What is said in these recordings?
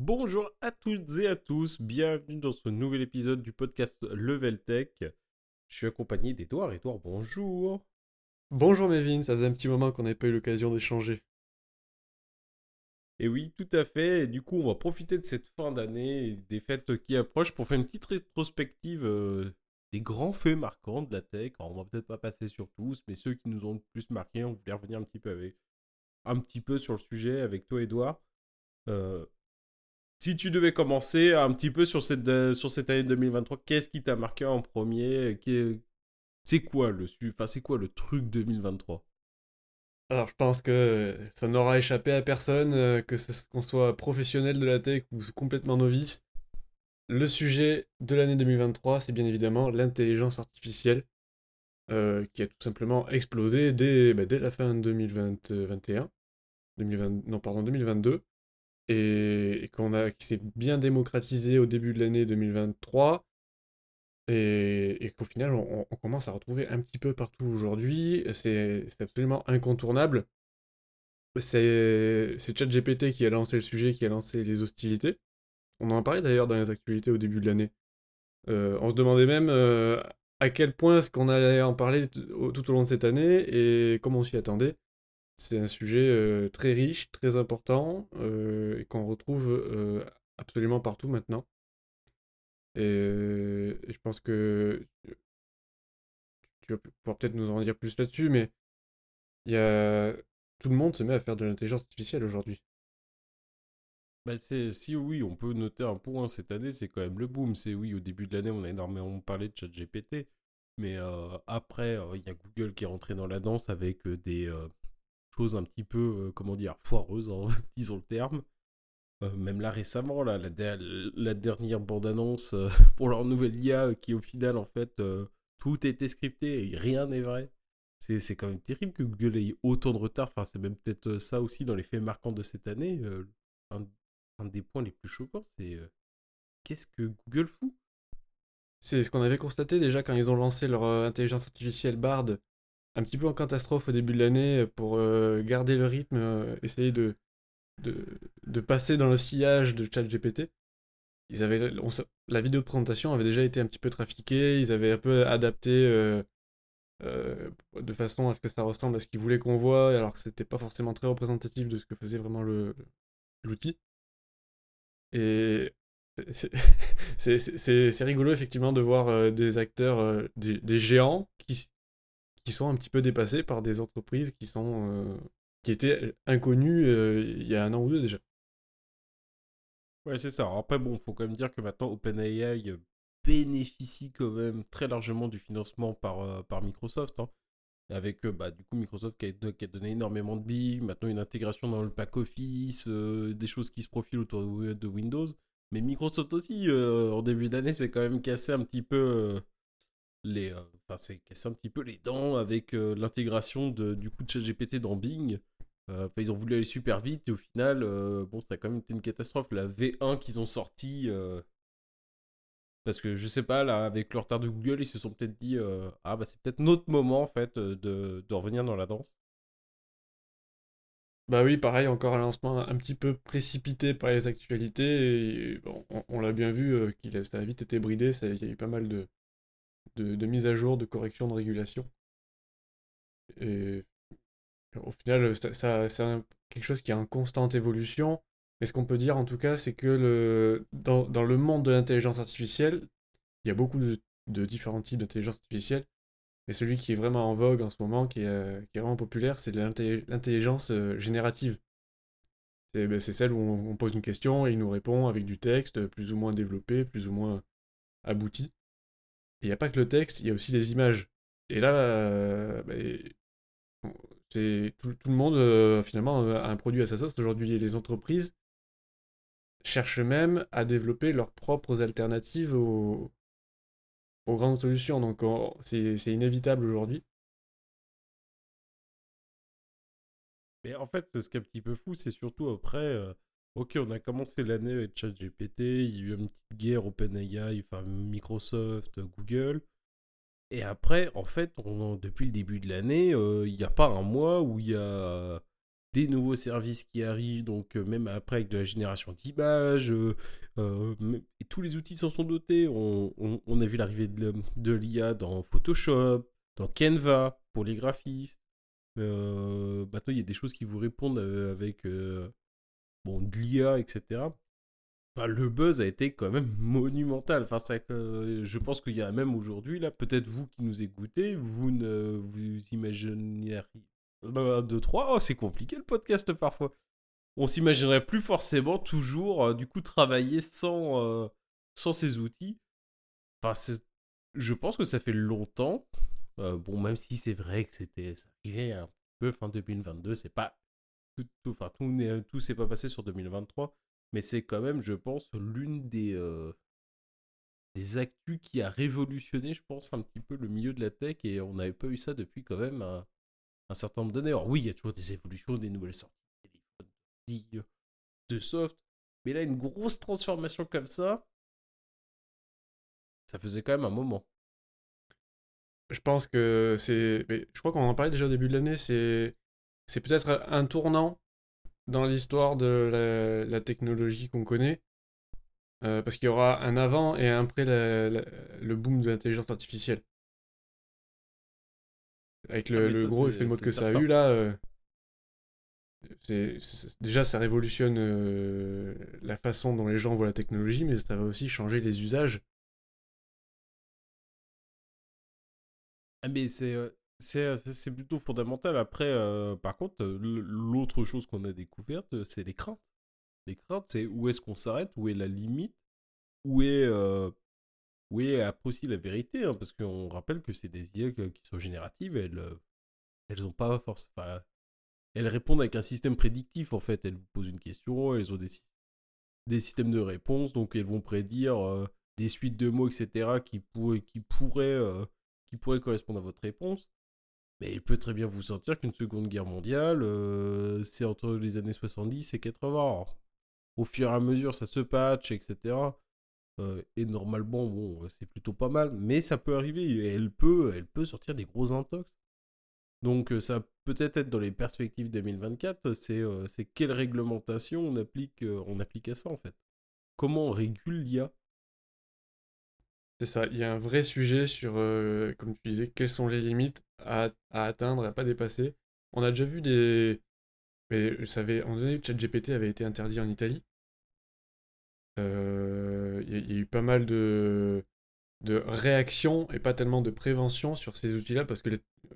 Bonjour à toutes et à tous, bienvenue dans ce nouvel épisode du podcast Level Tech. Je suis accompagné d'Edouard. Edouard, bonjour. Bonjour Mévin, ça faisait un petit moment qu'on n'avait pas eu l'occasion d'échanger. Et oui, tout à fait. Et du coup, on va profiter de cette fin d'année et des fêtes qui approchent pour faire une petite rétrospective euh, des grands faits marquants de la tech. Alors, on va peut-être pas passer sur tous, mais ceux qui nous ont le plus marqué, on voulait revenir un petit peu avec un petit peu sur le sujet avec toi, Edouard. Euh, si tu devais commencer un petit peu sur cette, euh, sur cette année 2023, qu'est-ce qui t'a marqué en premier C'est quoi le enfin, quoi le truc 2023 Alors, je pense que ça n'aura échappé à personne, euh, que qu'on soit professionnel de la tech ou complètement novice. Le sujet de l'année 2023, c'est bien évidemment l'intelligence artificielle, euh, qui a tout simplement explosé dès, bah, la fin 2021, 2020, non pardon 2022 et, qu'on a, qui s'est bien démocratisé au début de l'année 2023 et, qu'au final on, commence à retrouver un petit peu partout aujourd'hui. C'est absolument incontournable. C'est ChatGPT qui a lancé le sujet, qui a lancé les hostilités. On en parlait d'ailleurs dans les actualités au début de l'année. Euh, on se demandait même euh, à quel point est-ce qu'on allait en parler tout au long de cette année et comment on s'y attendait. C'est un sujet très riche, très important, et qu'on retrouve absolument partout maintenant. Et, je pense que tu vas pouvoir peut-être nous en dire plus là-dessus, mais y a... tout le monde se met à faire de l'intelligence artificielle aujourd'hui. Bah si oui, on peut noter un point cette année, c'est quand même le boom. C'est oui, au début de l'année, on a énormément parlé de ChatGPT, mais après, il y a Google qui est rentré dans la danse avec des, chose un petit peu, euh, comment dire, foireuse, hein, disons le terme. Euh, même là récemment, là, la, dernière bande-annonce euh, pour leur nouvelle IA, qui au final, en fait, tout était scripté et rien n'est vrai. C'est quand même terrible que Google ait autant de retard. Enfin, c'est même peut-être ça aussi dans les faits marquants de cette année. Un, des points les plus choquants, c'est qu'est-ce que Google fout? C'est ce qu'on avait constaté déjà quand ils ont lancé leur intelligence artificielle Bard un petit peu en catastrophe au début de l'année euh, pour euh, garder le rythme, euh, essayer de, de, passer dans le sillage de ChatGPT. Ils avaient, la vidéo de présentation avait déjà été un petit peu trafiquée, ils avaient un peu adapté de façon à ce que ça ressemble à ce qu'ils voulaient qu'on voit, alors que c'était pas forcément très représentatif de ce que faisait vraiment l'outil. Et c'est rigolo effectivement de voir des acteurs, des, des, géants qui, qui sont un petit peu dépassés par des entreprises qui sont euh, qui étaient inconnues euh, il y a un an ou deux déjà. Ouais, c'est ça. après, bon, faut quand même dire que maintenant OpenAI euh, bénéficie quand même très largement du financement par, par Microsoft. Hein. Avec bah, du coup Microsoft qui a, donné énormément de billes, maintenant une intégration dans le pack office, des choses qui se profilent autour de Windows. Mais Microsoft aussi, en début d'année, c'est quand même cassé un petit peu les, euh, enfin, c'est casser un petit peu les dents avec euh, l'intégration du coup de ChatGPT dans Bing. Euh, ils ont voulu aller super vite et au final, bon, ça a quand même été une catastrophe. La V1 qu'ils ont sorti, parce que je sais pas, là, avec le retard de Google, ils se sont peut-être dit, ah bah c'est peut-être notre moment en fait de, de revenir dans la danse. Bah oui, pareil, encore un lancement un petit peu précipité par les actualités. Bon, on, l'a bien vu, qu'il ça a vite été bridé, il y a eu pas mal de, de, mise à jour, de correction, de régulation. Et au final, ça, c'est quelque chose qui est en constante évolution. Mais ce qu'on peut dire en tout cas, c'est que dans, le monde de l'intelligence artificielle, il y a beaucoup de, différents types d'intelligence artificielle. Mais celui qui est vraiment en vogue en ce moment, qui est, qui est vraiment populaire, c'est l'intelligence euh, générative. Ben, c'est celle où on, pose une question et il nous répond avec du texte plus ou moins développé, plus ou moins abouti il n'y a pas que le texte, il y a aussi les images. Et là, euh, bah, c'est tout, le monde euh, finalement a un produit à sa sauce. Aujourd'hui, les entreprises cherchent même à développer leurs propres alternatives aux, grandes solutions. Donc c'est inévitable aujourd'hui. Mais en fait, ce qui est un petit peu fou, c'est surtout après, euh, Ok, on a commencé l'année avec ChatGPT, il y a eu une petite guerre OpenAI, enfin Microsoft, Google. Et après, en fait, depuis le début de l'année, euh, il n'y a pas un mois où il y a des nouveaux services qui arrivent, donc même après avec de la génération d'images, et tous les outils s'en sont dotés. On, a vu l'arrivée de, l'IA dans Photoshop, dans Canva pour les graphistes. maintenant, il y a des choses qui vous répondent avec bon, de l'IA, etc. le buzz a été quand même monumental. Enfin, ça, je pense qu'il y a même aujourd'hui, là, peut-être vous qui nous écoutez, vous ne vous imagineriez 2, 3. Oh, c'est compliqué le podcast parfois. On s'imaginerait plus forcément toujours, euh, du coup, travailler sans, euh, sans ces outils. Enfin, je pense que ça fait longtemps. Euh, bon, même si c'est vrai que c'était, ça arrivait un peu fin 2022, c'est pas tout, enfin, tout, tout s'est pas passé sur 2023, mais c'est quand même, je pense, l'une des, des actus qui a révolutionné, je pense, un petit peu le milieu de la tech et on n'avait pas eu ça depuis quand même un certain nombre d'années. Alors oui, il y a toujours des évolutions, des nouvelles sorties de téléphones, de soft, mais là, une grosse transformation comme ça, ça faisait quand même un moment. Je pense que c'est. Je crois qu'on en parlait déjà au début de l'année, c'est. C'est peut-être un tournant dans l'histoire de la, technologie qu'on connaît. Euh, parce qu'il y aura un avant et un après le boom de l'intelligence artificielle. Avec le, ah, gros effet de mode que ça a eu là, euh, déjà ça révolutionne euh, la façon dont les gens voient la technologie, mais ça va aussi changer les usages. Ah, mais c'est c'est plutôt fondamental. Après, par contre, l'autre chose qu'on a découverte, c'est les craintes. Les craintes, c'est où est-ce qu'on s'arrête, où est la limite, où est oui, après aussi la vérité, hein, parce qu'on rappelle que c'est des IA qui sont génératives, elles, euh, elles ont pas force, elles répondent avec un système prédictif en fait. Elles vous posent une question, elles ont des, des systèmes de réponse, donc elles vont prédire euh, des suites de mots, etc. qui, qui, pourraient, euh, qui pourraient correspondre à votre réponse. Mais il peut très bien vous sentir qu'une seconde guerre mondiale, c'est entre les années 70 et 80. au fur et à mesure, ça se patch, etc. Euh, et normalement, bon, c'est plutôt pas mal, mais ça peut arriver. elle peut, elle peut sortir des gros intox. Donc euh, ça peut-être être dans les perspectives 2024, c'est euh, c'est quelle réglementation on applique, on applique à ça en fait? Comment on régule l'IA C'est ça, il y a un vrai sujet sur, comme tu disais, quelles sont les limites à, à, atteindre, à pas dépasser. On a déjà vu des... Mais je savais, en donné, ChatGPT avait été interdit en Italie. Euh, il y, a eu pas mal de, de réactions et pas tellement de prévention sur ces outils-là, parce que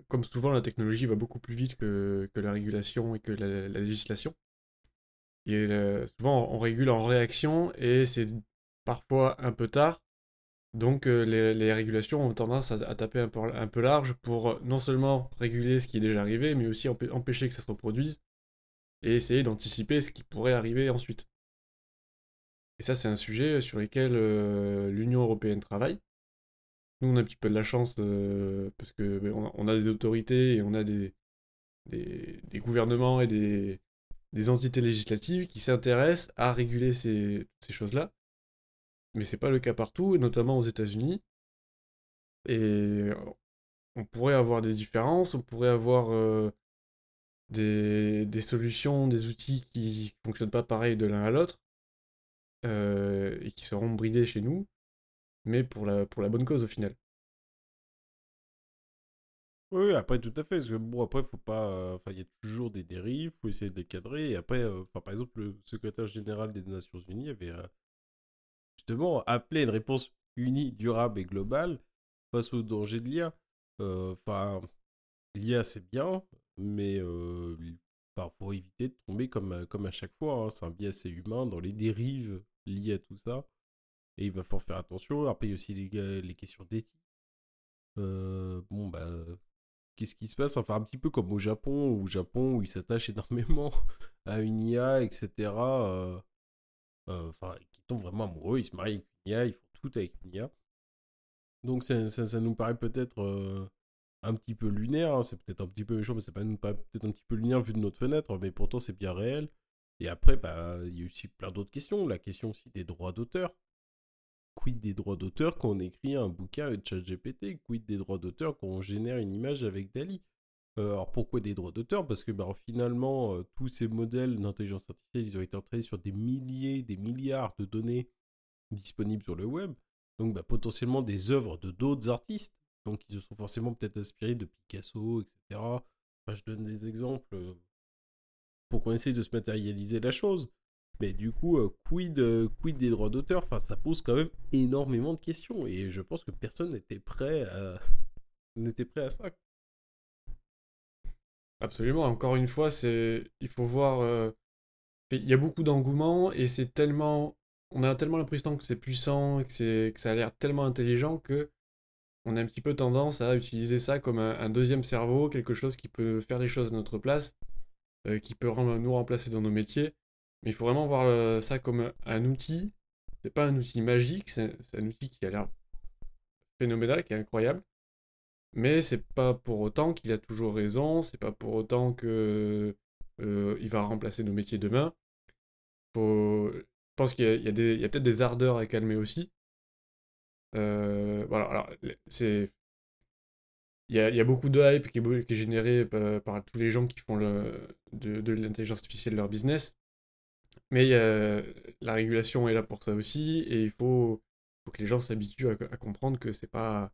comme souvent, la technologie va beaucoup plus vite que, que la régulation et que la, législation. Et euh, souvent, on régule en réaction et c'est parfois un peu tard. Donc euh, les, régulations ont tendance à, taper un peu, large pour non seulement réguler ce qui est déjà arrivé, mais aussi empêcher que ça se reproduise et essayer d'anticiper ce qui pourrait arriver ensuite. Et ça, c'est un sujet sur lequel euh, l'Union européenne travaille. Nous, on a un petit peu de la chance euh, parce que ben, on, a, des autorités et on a des, des, gouvernements et des, des, entités législatives qui s'intéressent à réguler ces choses-là. Mais c'est pas le cas partout, et notamment aux États-Unis. Et on pourrait avoir des différences, on pourrait avoir euh, des, des, solutions, des outils qui fonctionnent pas pareil de l'un à l'autre. Euh, et qui seront bridés chez nous, mais pour la, pour la bonne cause au final. Oui, après, tout à fait. Parce que bon, après, faut pas. Enfin, il y a toujours des dérives, faut essayer de les cadrer. Et après, euh, par exemple, le secrétaire général des Nations Unies avait justement appelé une réponse unie, durable et globale face au danger de l'IA. Enfin, l'IA, c'est bien, mais faut éviter de tomber comme, comme à chaque fois. Hein. C'est un biais assez humain dans les dérives liées à tout ça. Et il va falloir faire attention. Après, il y a aussi les, les questions d'éthique. Euh, bon, bah, qu'est-ce qui se passe? Enfin, un petit peu comme au Japon, où, Japon, où ils s'attachent énormément à une IA, etc. Euh, euh, enfin, vraiment amoureux, ils se marient avec ils font tout avec une IA. Donc, ça, ça, nous paraît peut-être un petit peu lunaire, hein, c'est peut-être un petit peu méchant, mais c'est pas, peut-être un petit peu lunaire vu de notre fenêtre, mais pourtant c'est bien réel. Et après, bah, il y a aussi plein d'autres questions. La question aussi des droits d'auteur. Quid des droits d'auteur quand on écrit un bouquin avec ChatGPT? Quid des droits d'auteur quand on génère une image avec Dali? Euh, alors pourquoi des droits d'auteur? Parce que bah, finalement, euh, tous ces modèles d'intelligence artificielle, ils ont été entraînés sur des milliers, des milliards de données disponibles sur le web. Donc bah, potentiellement des œuvres de d'autres artistes. Donc ils se sont forcément peut-être inspirés de Picasso, etc. Je donne des exemples euh, pour qu'on essaye de se matérialiser la chose. Mais du coup, quid, des droits d'auteur? Enfin, ça pose quand même énormément de questions. Et je pense que personne n'était prêt n'était prêt à ça. Absolument. Encore une fois, c'est il faut voir. euh, Il y a beaucoup d'engouement et c'est tellement. On a tellement l'impression que c'est puissant, que c'est que ça a l'air tellement intelligent que on a un petit peu tendance à utiliser ça comme un, deuxième cerveau, quelque chose qui peut faire les choses à notre place, euh, qui peut nous remplacer dans nos métiers. Mais il faut vraiment voir euh, ça comme un, outil. C'est pas un outil magique, c'est un outil qui a l'air phénoménal, qui est incroyable. Mais c'est pas pour autant qu'il a toujours raison, c'est pas pour autant que euh, il va remplacer nos métiers demain. Faut... Je pense qu'il y a, a peut-être des ardeurs à calmer aussi. Euh, voilà, c'est il y a, il y a beaucoup de hype qui est, générée par, tous les gens qui font le, de, l'intelligence artificielle leur business. Mais la régulation est là pour ça aussi, et il faut, faut que les gens s'habituent à, à comprendre que c'est pas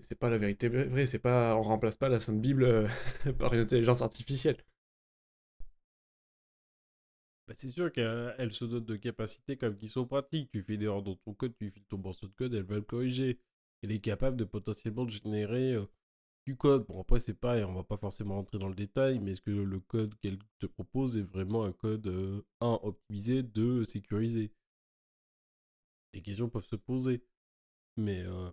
c'est- pas la vérité vraie, c'est pas on remplace pas la Sainte Bible euh, par une intelligence artificielle. Bah, c'est sûr qu'elle se dote de capacités comme qui sont pratiques. Tu fais des erreurs dans ton code, tu files ton morceau de code, elle va le corriger. Elle est capable de potentiellement générer euh, du code. Bon, après, c'est pas, on va pas forcément rentrer dans le détail, mais est-ce que le code qu'elle te propose est vraiment un code, euh, un, optimisé, deux, sécurisé? Les questions peuvent se poser. Mais, euh,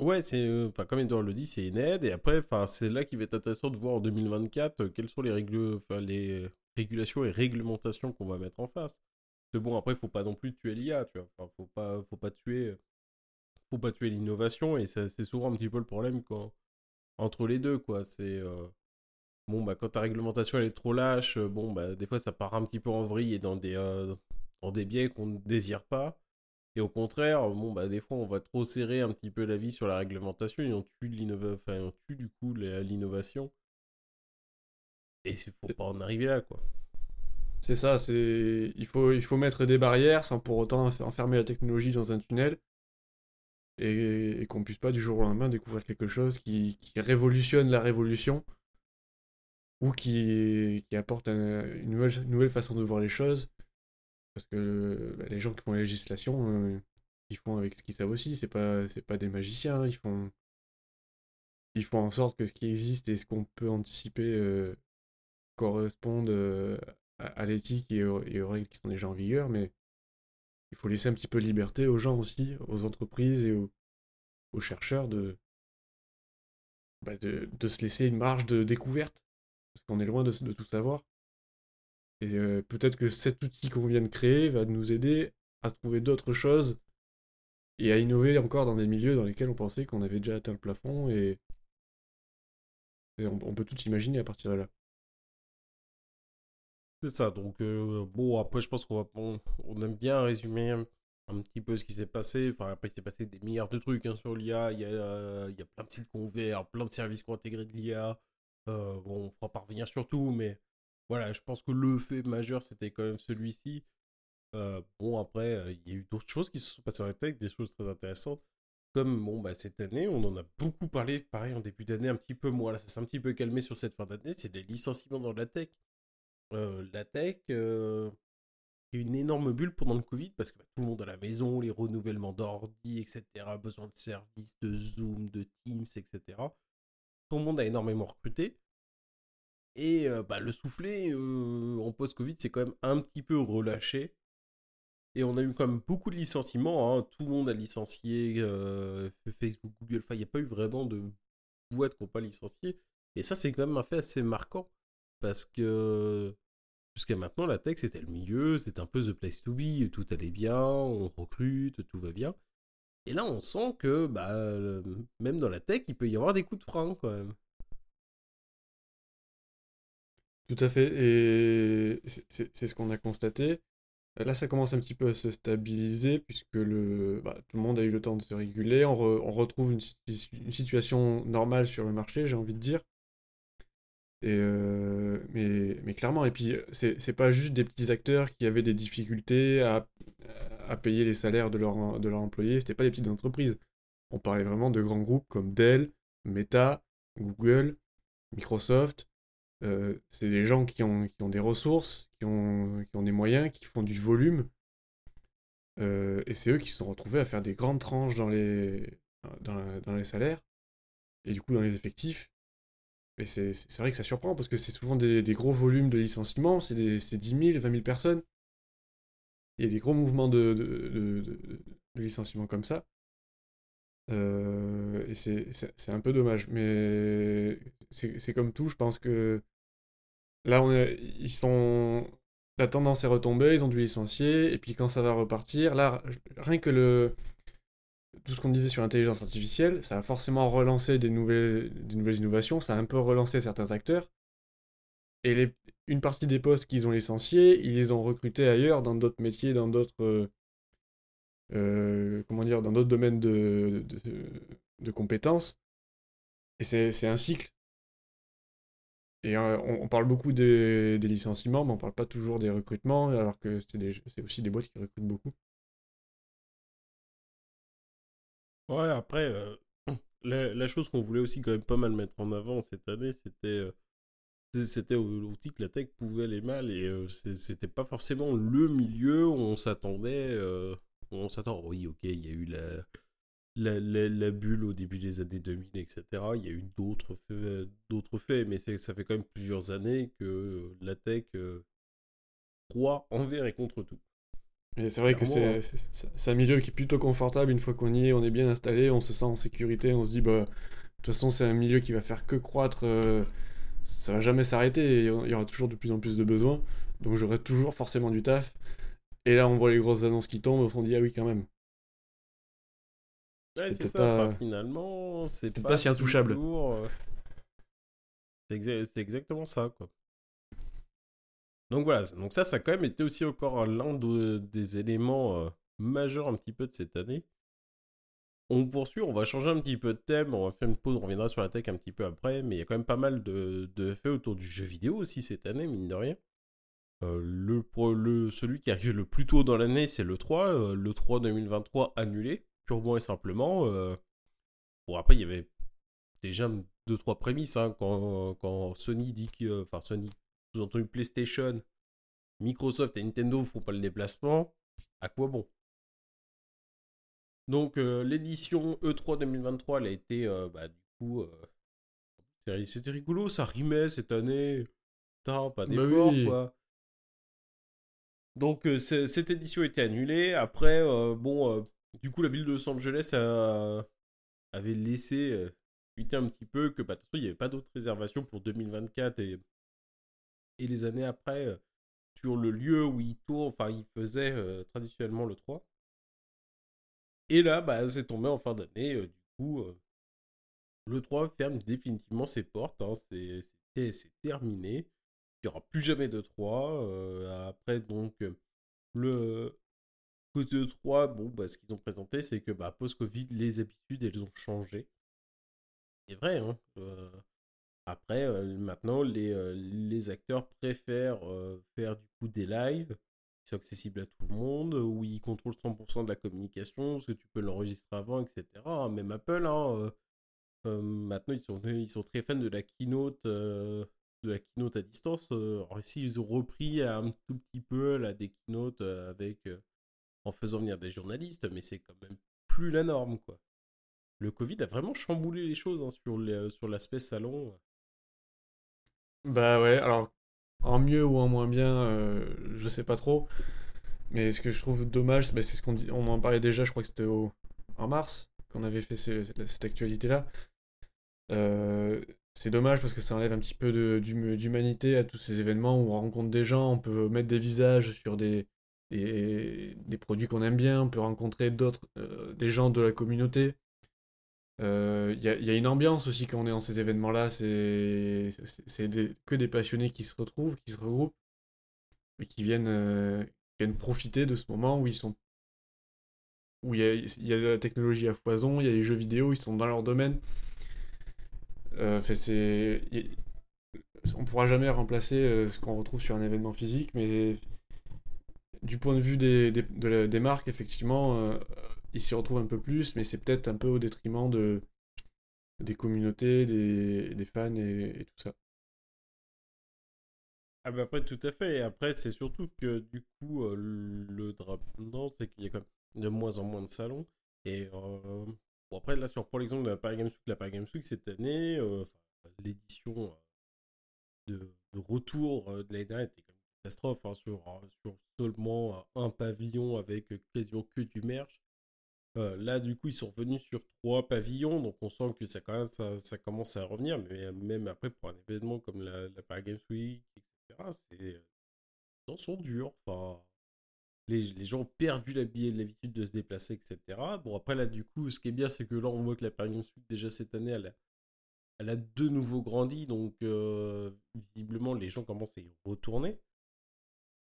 ouais, c'est, euh, comme Edouard le dit, c'est une aide. Et après, c'est là qu'il va être intéressant de voir en 2024 euh, quelles sont les règles, les régulations et réglementations qu'on va mettre en face. Parce que bon, après, faut pas non plus tuer l'IA, tu vois. Faut pas, faut pas tuer, faut pas tuer l'innovation. Et c'est souvent un petit peu le problème quand, entre les deux, quoi. C'est, euh, bon, bah, quand ta réglementation elle est trop lâche, euh, bon, bah, des fois, ça part un petit peu en vrille et dans des, euh, dans des biais qu'on ne désire pas. Et au contraire, bon, bah, des fois, on va trop serrer un petit peu la vie sur la réglementation et on tue, enfin, on tue du coup l'innovation. Et il faut pas en arriver là, quoi. C'est ça, c'est il faut, il faut mettre des barrières sans pour autant enf- enfermer la technologie dans un tunnel et, et qu'on puisse pas du jour au lendemain découvrir quelque chose qui, qui révolutionne la révolution ou qui, qui apporte un- une, nouvelle, une nouvelle façon de voir les choses. Parce que bah, les gens qui font la législation, euh, ils font avec ce qu'ils savent aussi, c'est pas, c'est pas des magiciens, ils font, ils font en sorte que ce qui existe et ce qu'on peut anticiper euh, correspondent euh, à, l'éthique et, aux- règles qui sont déjà en vigueur, mais il faut laisser un petit peu de liberté aux gens aussi, aux entreprises et aux, aux chercheurs de, bah, de, de se laisser une marge de découverte, parce qu'on est loin de, de tout savoir. Et euh, peut-être que cet outil qu'on vient de créer va nous aider à trouver d'autres choses et à innover encore dans des milieux dans lesquels on pensait qu'on avait déjà atteint le plafond et, on, peut tout imaginer à partir de là. C'est ça, donc euh, bon, après, je pense qu'on va, aime bien résumer un, petit peu ce qui s'est passé. Enfin, après, il s'est passé des milliards de trucs hein, sur l'IA. Il y a, euh, il y a plein de sites qu'on ouvert, plein de services qui ont de l'IA. Bon, on ne pourra pas revenir sur tout, mais voilà, je pense que le fait majeur, c'était quand même celui-ci. Euh, bon, après, euh, il y a eu d'autres choses qui se sont passées la tech, des choses très intéressantes. Comme bon, bah, cette année, on en a beaucoup parlé, pareil, en début d'année, un petit peu moins. Là, ça s'est un petit peu calmé sur cette fin d'année. C'est les licenciements dans la tech. Euh, la tech, il y a eu une énorme bulle pendant le Covid parce que bah, tout le monde à la maison, les renouvellements d'ordi, etc., besoin de services, de Zoom, de Teams, etc. Tout le monde a énormément recruté. Et bah, le soufflet en post-Covid, c'est quand même un petit peu relâché. Et on a eu quand même beaucoup de licenciements. hein. Tout le monde a licencié Facebook, Google. Enfin, il n'y a pas eu vraiment de boîtes qui n'ont pas licencié. Et ça, c'est quand même un fait assez marquant. Parce que jusqu'à maintenant, la tech, c'était le milieu, c'était un peu the place to be. Tout allait bien, on recrute, tout va bien. Et là, on sent que bah, même dans la tech, il peut y avoir des coups de frein quand même. Tout à fait, et c'est- ce qu'on a constaté. Là, ça commence un petit peu à se stabiliser puisque le, bah, tout le monde a eu le temps de se réguler. On, retrouve une, situation normale sur le marché, j'ai envie de dire. Euh, mais, clairement, et puis c'est pas juste des petits acteurs qui avaient des difficultés à, payer les salaires de, leur, de leurs employés, pas des petites entreprises. On parlait vraiment de grands groupes comme Dell, Meta, Google, Microsoft, euh, c'est des gens qui ont, qui ont des ressources, qui ont, qui ont des moyens, qui font du volume. Euh, et c'est eux qui se sont retrouvés à faire des grandes tranches dans les, dans, dans les salaires et du coup dans les effectifs. Et c'est vrai que ça surprend parce que c'est souvent des, des, gros volumes de licenciements, c'est 10 000, 20 000 personnes. Il y a des gros mouvements de, de, de, de licenciements comme ça. Euh, et c'est un peu dommage. Mais c'est comme tout, je pense que là, ils sont. La tendance est retombée, ils ont dû licencier, et puis quand ça va repartir, là, rien que le. Tout ce qu'on disait sur l'intelligence artificielle, ça a forcément relancé des nouvelles, des nouvelles innovations, ça a un peu relancé certains acteurs. Et une partie des postes qu'ils ont licenciés, ils les ont recrutés ailleurs, dans d'autres métiers, dans d'autres euh, comment dire, dans d'autres domaines de, de, compétences. Et c'est un cycle. Et euh, on, parle beaucoup des, des, licenciements, mais on parle pas toujours des recrutements, alors que c'est aussi des boîtes qui recrutent beaucoup. Ouais, après, euh, la, chose qu'on voulait aussi quand même pas mal mettre en avant cette année, c'était c'était aussi que la tech pouvait aller mal et c'était pas forcément le milieu où on s'attendait on s'attend, oui, ok, il y a eu la, la, bulle au début des années 2000, etc. Il y a eu d'autres faits, d'autres faits mais ça fait quand même plusieurs années que la tech euh, croit envers et contre tout. C'est vrai que hein. c'est un milieu qui est plutôt confortable une fois qu'on y est, on est bien installé, on se sent en sécurité, on se dit, bah, de toute façon, c'est un milieu qui va faire que croître, euh, ça va jamais s'arrêter, il y aura toujours de plus en plus de besoins, donc j'aurai toujours forcément du taf. Et là, on voit les grosses annonces qui tombent, on se dit, ah oui, quand même. Ouais, c'est ça, finalement, c'est pas, si intouchable. Euh, c'est exactement ça, quoi. Donc voilà, donc ça, ça a quand même été aussi encore l'un des éléments euh, majeurs un petit peu de cette année. On poursuit, on va changer un petit peu de thème, on va faire une pause, on reviendra sur la tech un petit peu après, mais il y a quand même pas mal de, de faits autour du jeu vidéo aussi cette année, mine de rien. Euh, le, le, celui qui arrive le plus tôt dans l'année, c'est le 3. Euh, le 3 2023 annulé, purement et simplement. Euh. Bon, après, il y avait déjà 2-3 prémices hein, quand, quand, Sony dit que. Enfin, Sony, vous entendu PlayStation, Microsoft et Nintendo ne font pas le déplacement. À quoi bon? Donc, l'édition E3 2023, elle a été. bah, du coup. C'était rigolo, ça rimait cette année. Putain, pas bah d'effort, quoi. Donc cette édition été annulée. Après, bon, du coup, la ville de Los Angeles avait laissé fuiter un petit peu que, bah, de toute façon, il n'y avait pas d'autres réservations pour 2024 et, et les années après sur le lieu où il tourne, enfin, il faisait traditionnellement le 3. Et là, bah, c'est tombé en fin d'année. du coup, le 3 ferme définitivement ses portes. Hein, c'est terminé il n'y aura plus jamais de 3. Euh, après, donc, le côté 3, bon, bah, ce qu'ils ont présenté, c'est que bah, post-Covid, les habitudes, elles ont changé. C'est vrai, hein. Euh, après, euh, maintenant, les, les acteurs préfèrent faire du coup des lives qui sont accessibles à tout le monde, où ils contrôlent 100% de la communication, parce que tu peux l'enregistrer avant, etc. Même Apple, hein, maintenant, ils sont, ils sont très fans de la keynote de la keynote à distance. Euh, alors ici, ils ont repris un tout petit peu la des keynotes euh, avec, euh, en faisant venir des journalistes, mais c'est quand même plus la norme, quoi. Le Covid a vraiment chamboulé les choses hein, sur, sur l'aspect salon. Bah ouais, alors en mieux ou en moins bien, je sais pas trop. Mais ce que je trouve dommage, bah, c'est ce qu'on dit, on en parlait déjà, je crois que c'était en mars qu'on avait fait cette actualité-là. Euh, c'est dommage parce que ça enlève un petit peu d'humanité à tous ces événements où on rencontre des gens, on peut mettre des visages sur des, des, produits qu'on aime bien, on peut rencontrer d'autres, euh, des gens de la communauté. Euh, il y, a, une ambiance aussi quand on est dans ces événements-là, c'est que des passionnés qui se retrouvent, qui se regroupent et qui viennent, viennent profiter de ce moment où ils sont où il y a, il y a de la technologie à foison, il y a les jeux vidéo, ils sont dans leur domaine. Euh, c'est, on pourra jamais remplacer euh, ce qu'on retrouve sur un événement physique, mais du point de vue des, marques, effectivement, euh, ils s'y retrouvent un peu plus, mais c'est peut-être un peu au détriment de, des communautés, des, fans et, tout ça. Ah après, tout à fait. Et après, c'est surtout que du coup, euh, le drap c'est qu'il y a quand même de moins en moins de salons. Et euh, bon, après, là, sur pour l'exemple de la Paris Games Week, la Paris Games Week cette année, euh, l'édition euh, de, retour euh, de l'année dernière était quand même une catastrophe hein, sur, seulement un pavillon avec quasiment que du merch. Là, du coup, ils sont revenus sur trois pavillons, donc on sent que ça, commence à revenir. Mais même après, pour un événement comme la, la Paris Games Week, etc., c'est, temps sont durs. Les, gens ont perdu l'habi- l'habitude de se déplacer, etc. Bon, après, là, du coup, ce qui est bien, c'est que là, on voit que la Games Week, déjà cette année, elle a, elle a de nouveau grandi, donc euh, visiblement, les gens commencent à y retourner.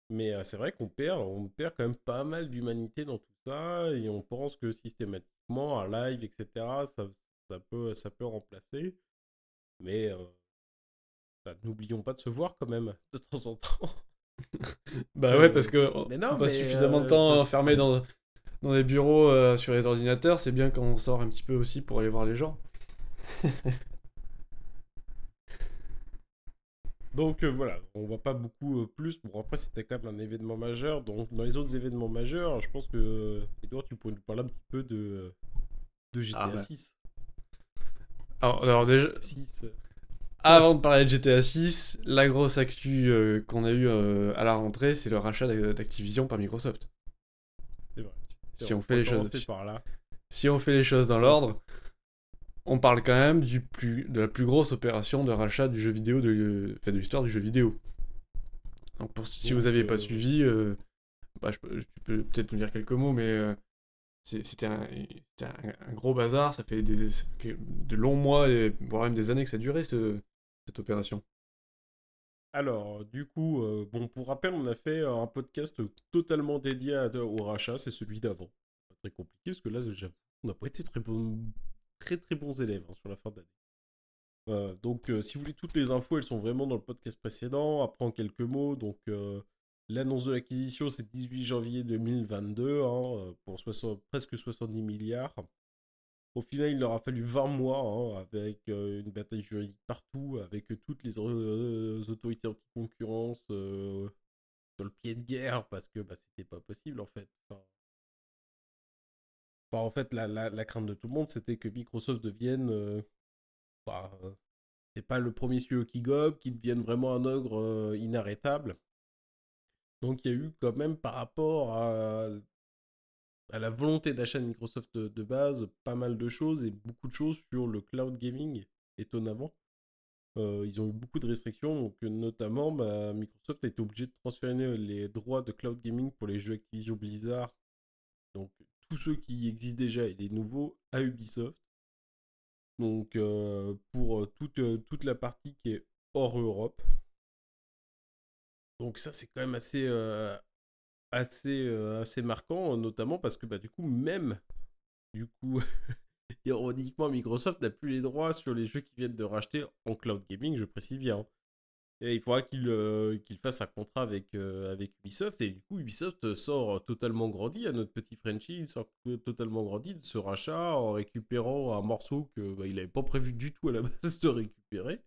Mais euh, c'est vrai qu'on perd, on perd quand même pas mal d'humanité dans tout ça, et on pense que systématiquement, un live, etc., ça, ça, peut, ça peut remplacer. Mais euh, bah, n'oublions pas de se voir quand même, de temps en temps. Bah ouais, parce que on mais non, on passe mais, suffisamment de euh, temps enfermé dans, dans des bureaux euh, sur les ordinateurs, c'est bien quand on sort un petit peu aussi pour aller voir les gens. Donc euh, voilà, on voit pas beaucoup euh, plus. Bon, après, c'était quand même un événement majeur. Donc, dans les autres événements majeurs, je pense que, Edouard, tu pourrais nous parler un petit peu de, de GTA Ah bah. 6. Alors, alors déjà, 6. Avant de parler de GTA 6, la grosse actu euh, qu'on a eu euh, à la rentrée, c'est le rachat d'A- d'Activision par Microsoft. C'est vrai. Si on fait les choses, commencer par là. si on fait les choses dans l'ordre, on parle quand même du plus, de la plus grosse opération de rachat du jeu vidéo de, enfin, de l'histoire du jeu vidéo. Donc pour, si Donc, vous n'avez pas euh, suivi, bah, je, peux- tu peux peut-être nous dire quelques mots, mais c'était un, gros bazar. Ça fait des, de longs mois, voire même des années que ça a duré ce- cette opération? Alors, du coup, euh, bon, pour rappel, on a fait euh, un podcast totalement dédié au rachat, c'est celui d'avant. Très compliqué, parce que là, on n'a pas été très, bon, très très bons élèves hein, sur la fin d'année. Euh, donc, si vous voulez toutes les infos, elles sont vraiment dans le podcast précédent. Après, en quelques mots, donc l'annonce de l'acquisition, c'est 18 janvier 2022 hein, pour 60 presque 70 milliards. Au final, il leur a fallu 20 mois hein, avec euh, une bataille juridique partout, avec euh, toutes les euh, autorités anti-concurrence sur le pied de guerre parce que bah, c'était pas possible en fait. En fait, la, crainte de tout le monde, c'était que Microsoft devienne. bah, c'est pas le premier studio qui gobe, qui devienne vraiment un ogre inarrêtable. Donc il y a eu quand même par rapport à, à la volonté d'achat de Microsoft de, base, pas mal de choses et beaucoup de choses sur le cloud gaming, étonnamment. Euh, ils ont eu beaucoup de restrictions, donc euh, notamment bah, Microsoft a été obligé de transférer les droits de cloud gaming pour les jeux Activision Blizzard, donc tous ceux qui existent déjà et les nouveaux, à Ubisoft. Donc euh, pour toute, toute la partie qui est hors Europe. Donc ça c'est quand même assez, assez, euh, assez marquant, notamment parce que bah, du coup même, du coup, ironiquement, Microsoft n'a plus les droits sur les jeux qu'ils viennent de racheter en cloud gaming, je précise bien. Et il faudra qu'il euh, fasse un contrat avec, euh, avec Ubisoft, et du coup Ubisoft sort totalement grandi à notre petit Frenchie, sort totalement grandi de ce rachat en récupérant un morceau qu'il bah, n'avait pas prévu du tout à la base de récupérer.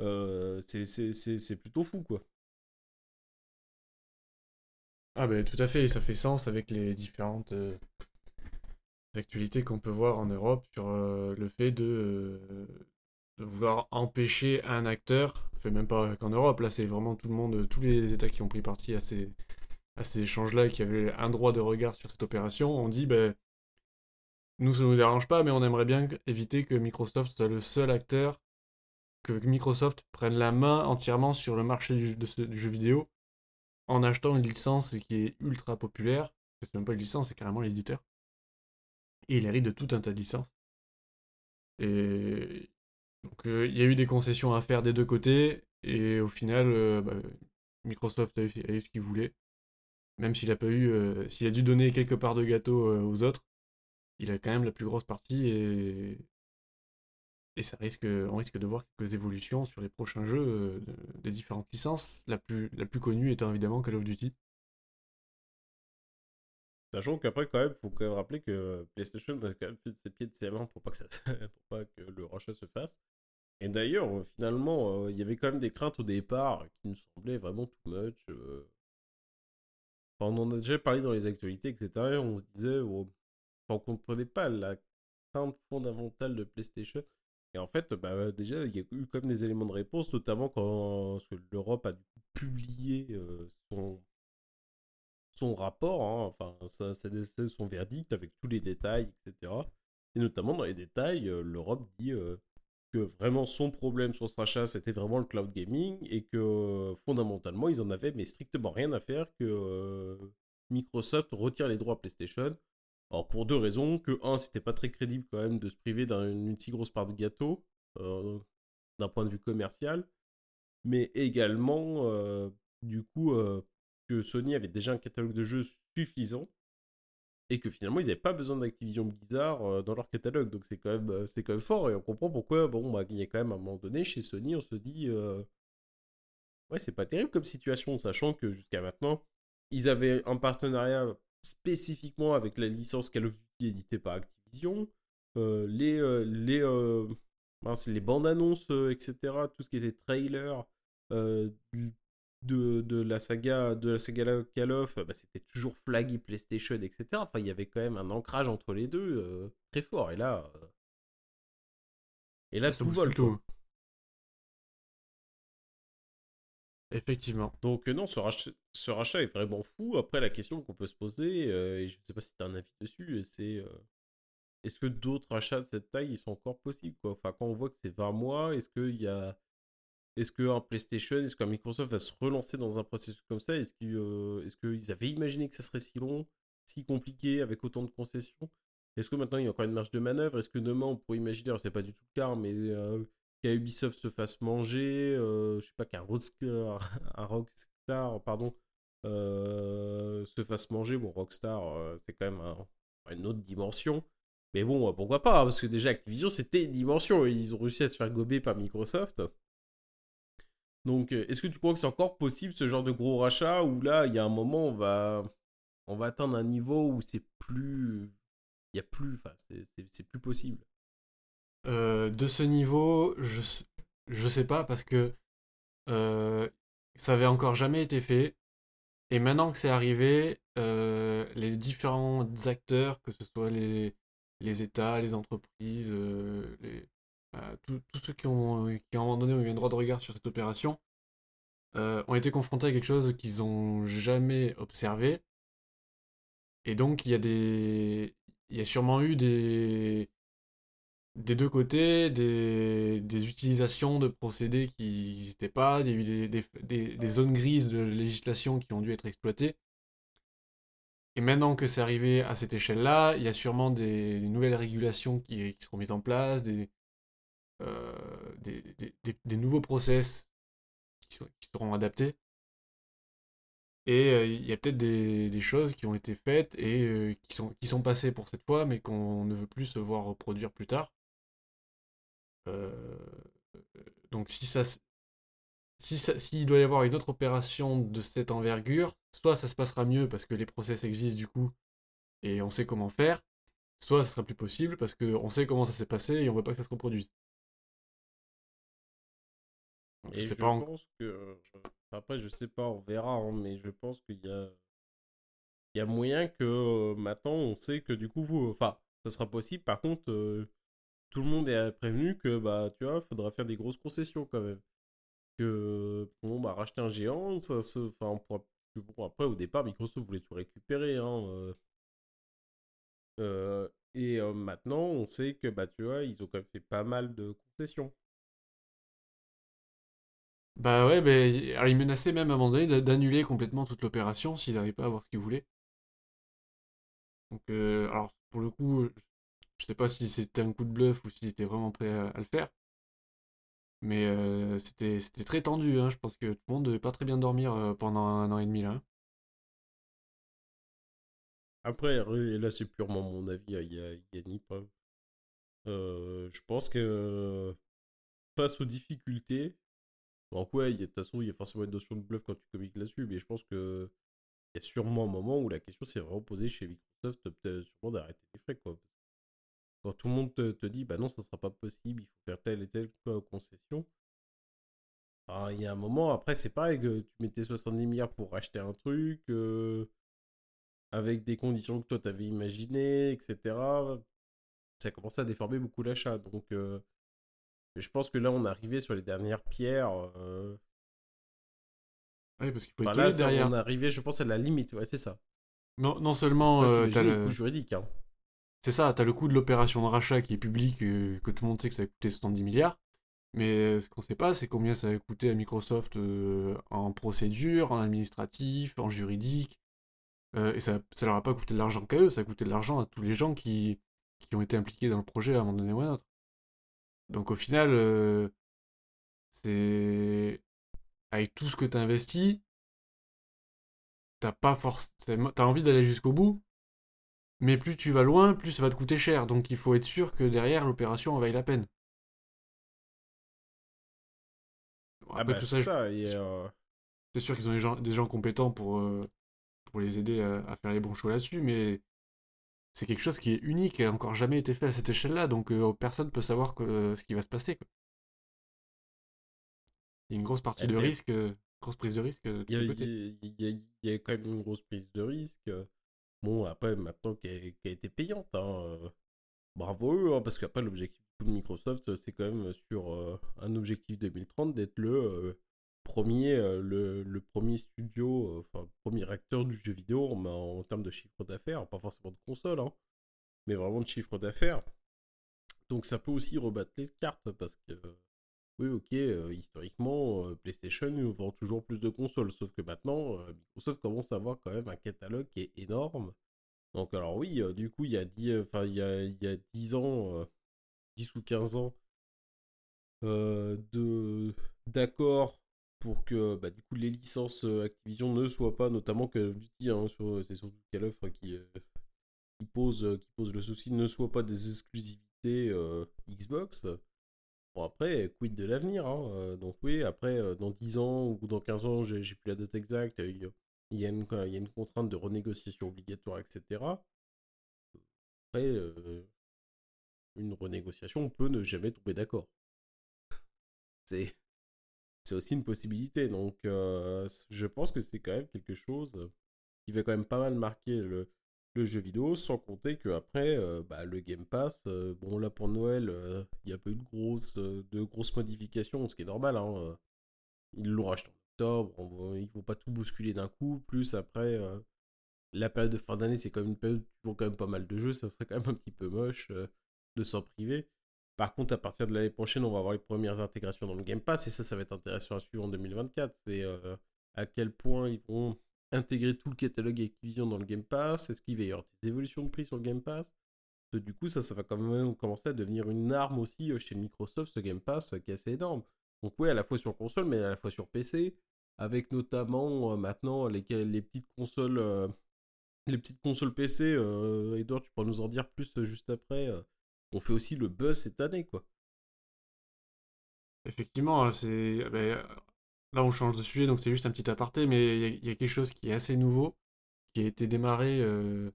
Euh, c'est plutôt fou quoi. Ah ben tout à fait, ça fait sens avec les différentes euh, actualités qu'on peut voir en Europe sur euh, le fait de, euh, de vouloir empêcher un acteur, fait même pas qu'en Europe, là c'est vraiment tout le monde, tous les États qui ont pris parti à ces, à ces échanges-là et qui avaient un droit de regard sur cette opération, ont dit ben nous ça nous dérange pas, mais on aimerait bien éviter que Microsoft soit le seul acteur, que Microsoft prenne la main entièrement sur le marché du jeu vidéo en achetant une licence qui est ultra populaire, c'est même pas une licence, c'est carrément l'éditeur. Et il hérite de tout un tas de licences. Et donc euh, il y a eu des concessions à faire des deux côtés, et au final, euh, bah, Microsoft a eu, ce qu'il voulait. même s'il a pas eu, s'il a dû donner quelques parts de gâteau aux autres, il a quand même la plus grosse partie et et ça risque, on risque de voir quelques évolutions sur les prochains jeux des différentes licences. La plus, la plus connue étant évidemment Call of Duty. Sachant qu'après, quand même, faut quand même rappeler que PlayStation a quand même fait de ses pieds de ses mains pour pas que, ça, pour pas que le rachat se fasse. Et d'ailleurs, euh, finalement, euh, il y avait quand même des craintes au départ qui nous semblaient vraiment too much. Euh. On en a déjà parlé dans les actualités, etc. Et on se disait, oh, on comprenait pas la crainte fondamentale de PlayStation. Et en fait, bah, déjà, il y a eu même des éléments de réponse, notamment quand l'Europe a publié son son rapport, hein, enfin, son verdict avec tous les détails, etc. Et notamment dans les détails, euh, l'Europe dit euh, que vraiment son problème sur ce rachat, c'était vraiment le cloud gaming et que fondamentalement, ils en avaient mais strictement rien à faire que euh, Microsoft retire les droits à PlayStation. Alors pour deux raisons, que un, c'était pas très crédible quand même de se priver d'une si grosse part de gâteau d'un point de vue commercial, mais également du coup Sony avait déjà un catalogue de jeux suffisant et que finalement ils n'avaient pas besoin d'Activision Blizzard euh, dans leur catalogue. Donc c'est quand même euh, quand même fort et on comprend pourquoi bon bah il y a quand même un moment donné chez Sony on se dit euh, ouais c'est pas terrible comme situation sachant que jusqu'à maintenant ils avaient un partenariat spécifiquement avec la licence Call of Duty éditée par Activision les les les bandes annonces etc tout ce qui était trailer de, la saga de la saga Call of, bah, c'était toujours flagué PlayStation, etc. Enfin, il y avait quand même un ancrage entre les deux euh, très fort. Et là, euh, et là, tout vole. Tout. Effectivement. Donc euh, non, ce rachat, ce rachat, est vraiment fou. Après, la question qu'on peut se poser, et je ne sais pas si tu as un avis dessus, c'est est-ce que d'autres rachats de cette taille, ils sont encore possibles quoi? Enfin, quand on voit que c'est 20 mois, est-ce qu'il y a est-ce qu'un PlayStation, est-ce qu'un Microsoft va se relancer dans un processus comme ça? Est-ce qu'ils euh, avaient imaginé que ça serait si long, si compliqué, avec autant de concessions? Est-ce que maintenant il y a encore une marge de manœuvre? Est-ce que demain on pourrait imaginer, c'est pas du tout le cas, mais euh, qu'Ubisoft se fasse manger, euh, je sais pas, qu'un Rockstar, pardon, se fasse manger Bon, Rockstar, c'est quand même une autre dimension. Mais bon, pourquoi pas Parce que déjà Activision, c'était une dimension. Ils ont réussi à se faire gober par Microsoft. Donc, euh, est-ce que tu crois que c'est encore possible ce genre de gros rachat où là, il y a un moment, on va, on va atteindre un niveau où c'est plus. Il y a plus. Enfin, c'est plus possible? Euh, de ce niveau, je, je sais pas parce que euh, ça avait encore jamais été fait. Et maintenant que c'est arrivé, les différents acteurs, que ce soit les, États, les entreprises, euh, tous ceux qui ont, à un moment donné ont eu un droit de regard sur cette opération euh, ont été confrontés à quelque chose qu'ils n'ont jamais observé. Et donc, il y. Il y a sûrement eu des. Des deux côtés, des, utilisations de procédés qui n'existaient pas, des, zones grises de législation qui ont dû être exploitées. Et maintenant que c'est arrivé à cette échelle-là, il y a sûrement des, nouvelles régulations qui, seront mises en place, des, euh, nouveaux process qui, seront adaptés. Et euh, il y a peut-être des, choses qui ont été faites et euh, qui sont passées pour cette fois, mais qu'on ne veut plus se voir reproduire plus tard. Donc si ça, si s'il doit y avoir une autre opération de cette envergure, soit ça se passera mieux parce que les process existent du coup et on sait comment faire, soit ça sera plus possible parce qu'on sait comment ça s'est passé et on veut pas que ça se reproduise. Et je, pense que. Après, je sais pas, on verra, hein, mais je pense qu'il y a. Il y a moyen que euh, maintenant on sait que du coup, vous, enfin, ça sera possible. Par contre, euh, tout le monde est prévenu que, bah, tu vois, faudra faire des grosses concessions quand même. Que, bon, bah, racheter un géant, ça se. Enfin, on pourra. Bon, après, au départ, Microsoft voulait tout récupérer, hein. Euh, et maintenant, on sait que, bah, tu vois, ils ont quand même fait pas mal de concessions. Bah ouais, bah, alors ils menaçaient même à un moment donné d'annuler complètement toute l'opération s'ils n'arrivaient pas à avoir ce qu'ils voulaient. Donc, euh, alors pour le coup, je sais pas si c'était un coup de bluff ou s'ils étaient vraiment prêts à, le faire. Mais euh, c'était très tendu, hein. je pense que tout le monde devait pas très bien dormir euh, pendant un an et demi là. Après, et là, c'est purement mon avis, il y a, il y a ni preuve. Euh, je pense que face aux difficultés, donc ouais, de toute façon, il y a forcément une notion de bluff quand tu communiques là-dessus, mais je pense que il y a sûrement un moment où la question s'est vraiment posée chez Microsoft, peut-être sûrement d'arrêter les frais, quoi. Quand tout le monde te, dit, bah non, ça sera pas possible, il faut faire telle et telle concession. Il y a un moment, après, c'est pareil que tu mettais 70 milliards pour acheter un truc, euh, avec des conditions que toi t'avais imaginées, etc. Ça a commencé à déformer beaucoup l'achat. Donc, euh, je pense que là, on est arrivé sur les dernières pierres. Euh, oui, parce qu'il faut enfin, là, derrière. on est arrivé, je pense, à la limite. Ouais, c'est ça. Non, non seulement. Ouais, as le juridique. Hein. C'est ça, t'as le coût de l'opération de rachat qui est public, que tout le monde sait que ça a coûté 70 milliards. Mais ce qu'on sait pas, c'est combien ça a coûté à Microsoft en procédure, en administratif, en juridique. et ça, ça leur a pas coûté de l'argent qu'à eux, ça a coûté de l'argent à tous les gens qui, ont été impliqués dans le projet à un moment donné ou à un autre. Donc au final, c'est. Avec tout ce que tu as investi, t'as pas forcément. T'as envie d'aller jusqu'au bout, mais plus tu vas loin, plus ça va te coûter cher. Donc il faut être sûr que derrière l'opération en vaille la peine. ah bah, c'est ça. Euh, c'est sûr qu'ils ont des gens, des gens compétents pour, euh, pour les aider à, faire les bons choix là-dessus, mais c'est quelque chose qui est unique et encore jamais été fait à cette échelle-là, donc euh, personne ne peut savoir que, ce qui va se passer. Il y a une grosse partie eh de risque, grosse prise de risque. Il y, a quand même une grosse prise de risque. Bon, après, maintenant, qui a, été payante. Hein, bravo eux, hein, parce qu'après, l'objectif de Microsoft, c'est quand même sur euh, un objectif 2030 d'être le euh, premier, euh, le, premier studio, enfin, premier acteur du jeu vidéo en, en termes de chiffre d'affaires, pas forcément de console, hein, mais vraiment de chiffre d'affaires. Donc ça peut aussi rebattre les cartes parce que, oui, ok, historiquement, PlayStation vend toujours plus de consoles, sauf que maintenant, Microsoft commence à avoir quand même un catalogue qui est énorme. Donc alors oui, du coup, il y a 10, enfin, il y a, il y a 10 ans, 10 ou 15 ans euh, de d'accord pour que bah, du coup les licences euh, Activision ne soient pas notamment Call of Duty hein, c'est surtout Call of qui, euh, qui, pose, qui pose le souci ne soient pas des exclusivités Xbox bon après quid de l'avenir hein, donc oui après dans 10 ans ou dans 15 ans j'ai plus la date exacte il y, a une, contrainte de renégociation obligatoire etc après une renégociation, on peut ne jamais tomber d'accord. C'est aussi une possibilité. Donc, euh, je pense que c'est quand même quelque chose qui va quand même pas mal marquer le, le jeu vidéo, sans compter qu'après, euh, bah, le Game Pass, euh, bon là pour Noël, il y a pas eu de grosses, grosses modifications, ce qui est normal. Hein, ils l'ont racheté en octobre, ils vont pas tout bousculer d'un coup. Plus après, la période de fin d'année, c'est quand même une période où quand même pas mal de jeux, ça serait quand même un petit peu moche de s'en priver. Par contre, à partir de l'année prochaine, on va avoir les premières intégrations dans le Game Pass, et ça, ça va être intéressant à suivre en 2024. C'est euh, à quel point ils vont intégrer tout le catalogue Activision dans le Game Pass? Est-ce qu'il va y avoir des évolutions de prix sur le Game Pass? Du coup, ça, ça va quand même commencer à devenir une arme aussi euh, chez Microsoft, ce Game Pass, euh, qui est assez énorme. Donc oui, à la fois sur console, mais à la fois sur PC, avec notamment maintenant les, petites consoles... les petites consoles PC, Edouard, tu pourras nous en dire plus juste après on fait aussi le buzz cette année, quoi. Effectivement, hein, c'est. Là, on change de sujet, donc c'est juste un petit aparté, mais il y, a quelque chose qui est assez nouveau, qui a été démarré euh,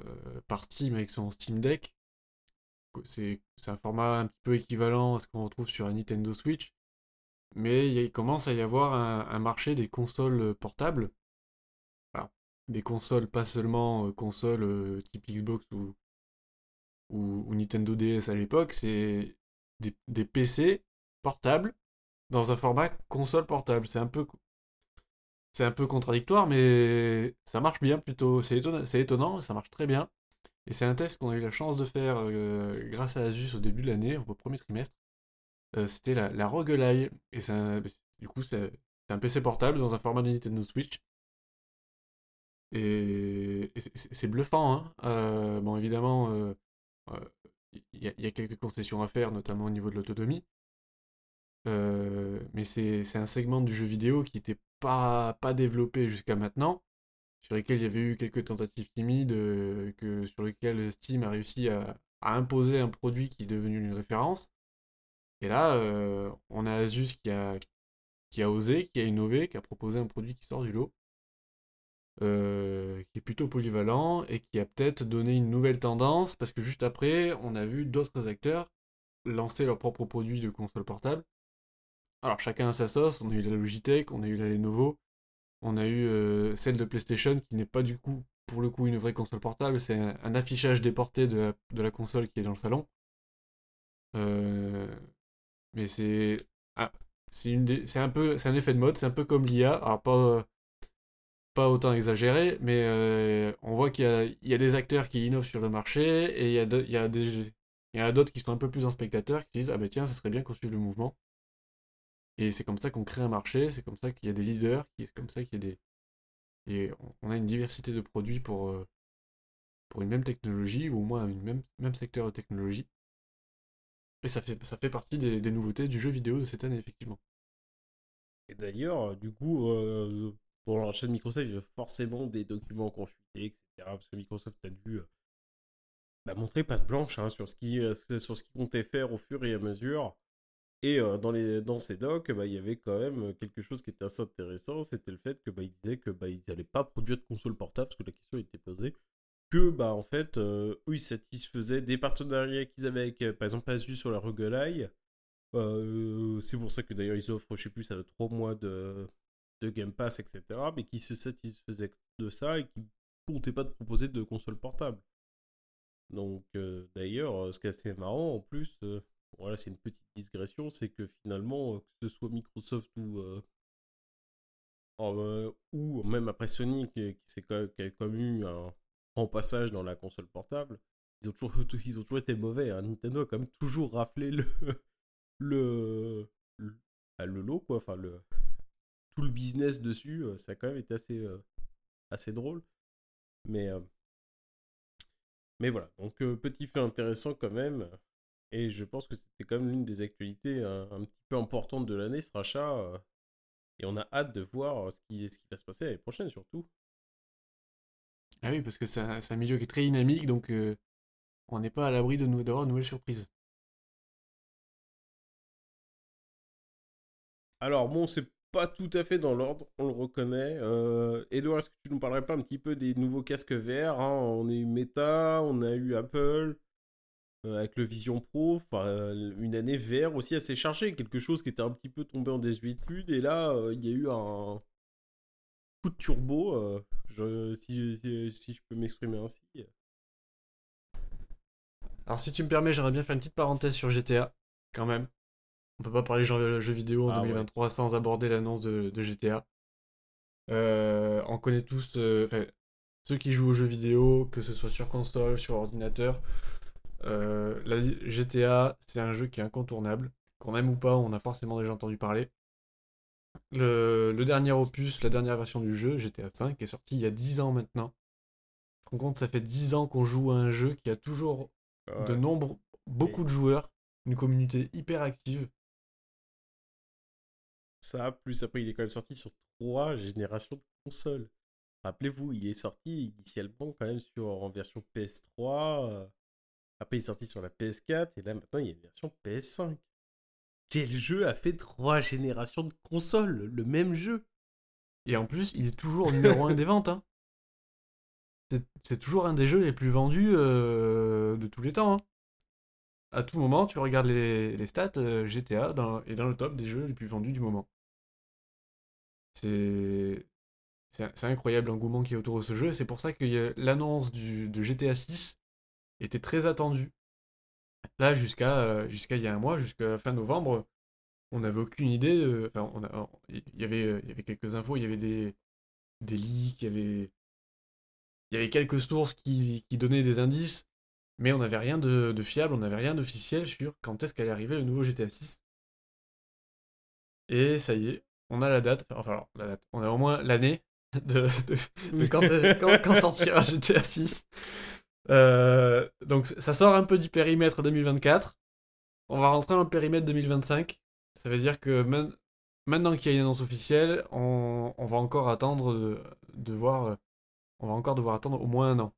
euh, par Steam avec son Steam Deck. C'est un format un petit peu équivalent à ce qu'on retrouve sur un Nintendo Switch, mais il commence à y avoir un, marché des consoles portables. Alors, des consoles, pas seulement euh, consoles type Xbox ou, Nintendo DS à l'époque, c'est des, PC portables dans un format console portable. C'est un peu c'est un peu contradictoire, mais ça marche bien plutôt. C'est étonnant, étonnant, ça marche très bien. Et c'est un test qu'on a eu la chance de faire euh, grâce à Asus au début de l'année, au premier trimestre. Euh, c'était la, la. Et du coup, c'est un PC portable dans un format de Nintendo Switch. Et, c'est bluffant. Hein. Euh, bon, évidemment, il y, a quelques concessions à faire, notamment au niveau de l'autonomie. Mais c'est un segment du jeu vidéo qui n'était pas, développé jusqu'à maintenant. sur lesquels il y avait eu quelques tentatives timides, que, sur lesquels Steam a réussi à, imposer un produit qui est devenu une référence. Et là, on a Asus qui a osé, qui a innové, qui a proposé un produit qui sort du lot. qui est plutôt polyvalent et qui a peut-être donné une nouvelle tendance parce que juste après, on a vu d'autres acteurs lancer leurs propres produits de console portable. Alors chacun a sa sauce, on a eu la Logitech, on a eu la Lenovo, on a eu euh, celle de PlayStation qui n'est pas du coup pour le coup une vraie console portable, c'est un, affichage déporté de la, console qui est dans le salon. Euh, mais c'est ah, c'est un peu c'est un effet de mode, c'est un peu comme l'IA, alors pas autant exagéré, mais euh, on voit qu'il y, a des acteurs qui innovent sur le marché et il y a, a d'autres qui sont un peu plus en spectateurs, qui disent Ah ben tiens, ça serait bien qu'on suive le mouvement. Et c'est comme ça qu'on crée un marché, c'est comme ça qu'il y a des leaders, c'est comme ça qu'il y a des. Et on a une diversité de produits pour, euh, pour une même technologie, ou au moins un même, même secteur de technologie. Et ça fait, ça fait partie des, nouveautés du jeu vidéo de cette année, effectivement. Et d'ailleurs, du coup, euh, pour l'enchaîne Microsoft, il y a forcément des documents consultés, etc. Parce que Microsoft a dû euh, bah, montrer patte blanche hein, sur, ce qui, euh, sur ce qu'il comptait faire au fur et à mesure. Et euh, dans, les, dans ces docs, bah, il y avait quand même quelque chose qui était assez intéressant, c'était le fait que bah, disaient que bah, n'allaient pas produire de console portable, parce que la question était posée, que bah en fait, euh, ils satisfaisaient des partenariats qu'ils avaient avec, par exemple, Asus sur la Roguelite. c'est pour ça que d'ailleurs ils offrent, je sais plus, ça 3 mois de, de Game Pass, etc. Mais qui se satisfaisaient de ça et qui comptaient pas de proposer de console portable. Donc euh, d'ailleurs, euh, ce qui est assez marrant en plus, euh, voilà, c'est une petite digression, c'est que finalement, que ce soit Microsoft ou ou même après Sony qui, qui, qui a comme eu un grand passage dans la console portable, ils ont toujours, été mauvais. Hein. Nintendo a quand même toujours raflé le le le, bah, le lot quoi, enfin le tout le business dessus, ça a quand même été assez assez drôle. Mais voilà, donc euh, petit fait intéressant quand même. Et je pense que c'était quand même l'une des actualités un, petit peu importantes de l'année, ce rachat. Euh, et on a hâte de voir euh, ce qui, ce qui va se passer l'année prochaine surtout. Ah oui, parce que c'est un, milieu qui est très dynamique, donc on n'est pas à l'abri d'avoir de, de nouvelles surprises. Alors bon, c'est pas tout à fait dans l'ordre, on le reconnaît. Euh, Edouard, est-ce que tu nous parlerais pas un petit peu des nouveaux casques VR hein? On a eu Meta, on a eu Apple euh, avec le Vision Pro. Euh, une année VR aussi assez chargée, quelque chose qui était un petit peu tombé en désuétude. Et là, il y a eu un coup de turbo, si, si, je peux m'exprimer ainsi. Alors, si tu me permets, j'aimerais bien faire une petite parenthèse sur GTA, quand même. On peut pas parler de jeux vidéo en 2023 ah sans aborder l'annonce de, GTA. Euh, on connaît tous, euh, ceux qui jouent aux jeux vidéo, que ce soit sur console, sur ordinateur. Euh, la GTA, c'est un jeu qui est incontournable. Qu'on aime ou pas, on a forcément déjà entendu parler. Le, dernier opus, la dernière version du jeu, GTA V, est sorti il y a 10 ans maintenant. Je me compte, ça fait 10 ans qu'on joue à un jeu qui a toujours de nombre, beaucoup de joueurs, une communauté hyper active. Ça, plus après, il est quand même sorti sur trois générations de consoles. Rappelez-vous, il est sorti initialement quand même sur, en version PS3. Après, il est sorti sur la PS4. Et là, maintenant, il y a une version PS5. Quel jeu a fait trois générations de consoles Le même jeu? Et en plus, il est toujours numéro 1 des ventes. Hein. C'est toujours un des jeux les plus vendus euh, de tous les temps. Hein. À tout moment, tu regardes les, stats, euh, GTA est dans le top des jeux les plus vendus du moment. C'est c'est incroyable l'engouement qui est autour de ce jeu. C'est pour ça que l'annonce de GTA 6 était très attendue. Là, jusqu'à euh, jusqu'à il y a un mois, jusqu'à fin novembre, on n'avait aucune idée. enfin, on il y avait il y avait quelques infos, il y avait des des leaks, il y avait il y avait quelques sources qui, qui donnaient des indices, mais on n'avait rien de, de, fiable, on n'avait rien d'officiel sur quand est-ce qu'allait arriver le nouveau GTA 6. Et ça y est, on a la date, enfin la date, on a au moins l'année de, quand, sortira GTA 6. Euh, donc ça sort un peu du périmètre 2024. On va rentrer dans le périmètre 2025. Ça veut dire que maintenant qu'il y a une annonce officielle, on, va encore attendre de, voir on va encore devoir attendre au moins un an.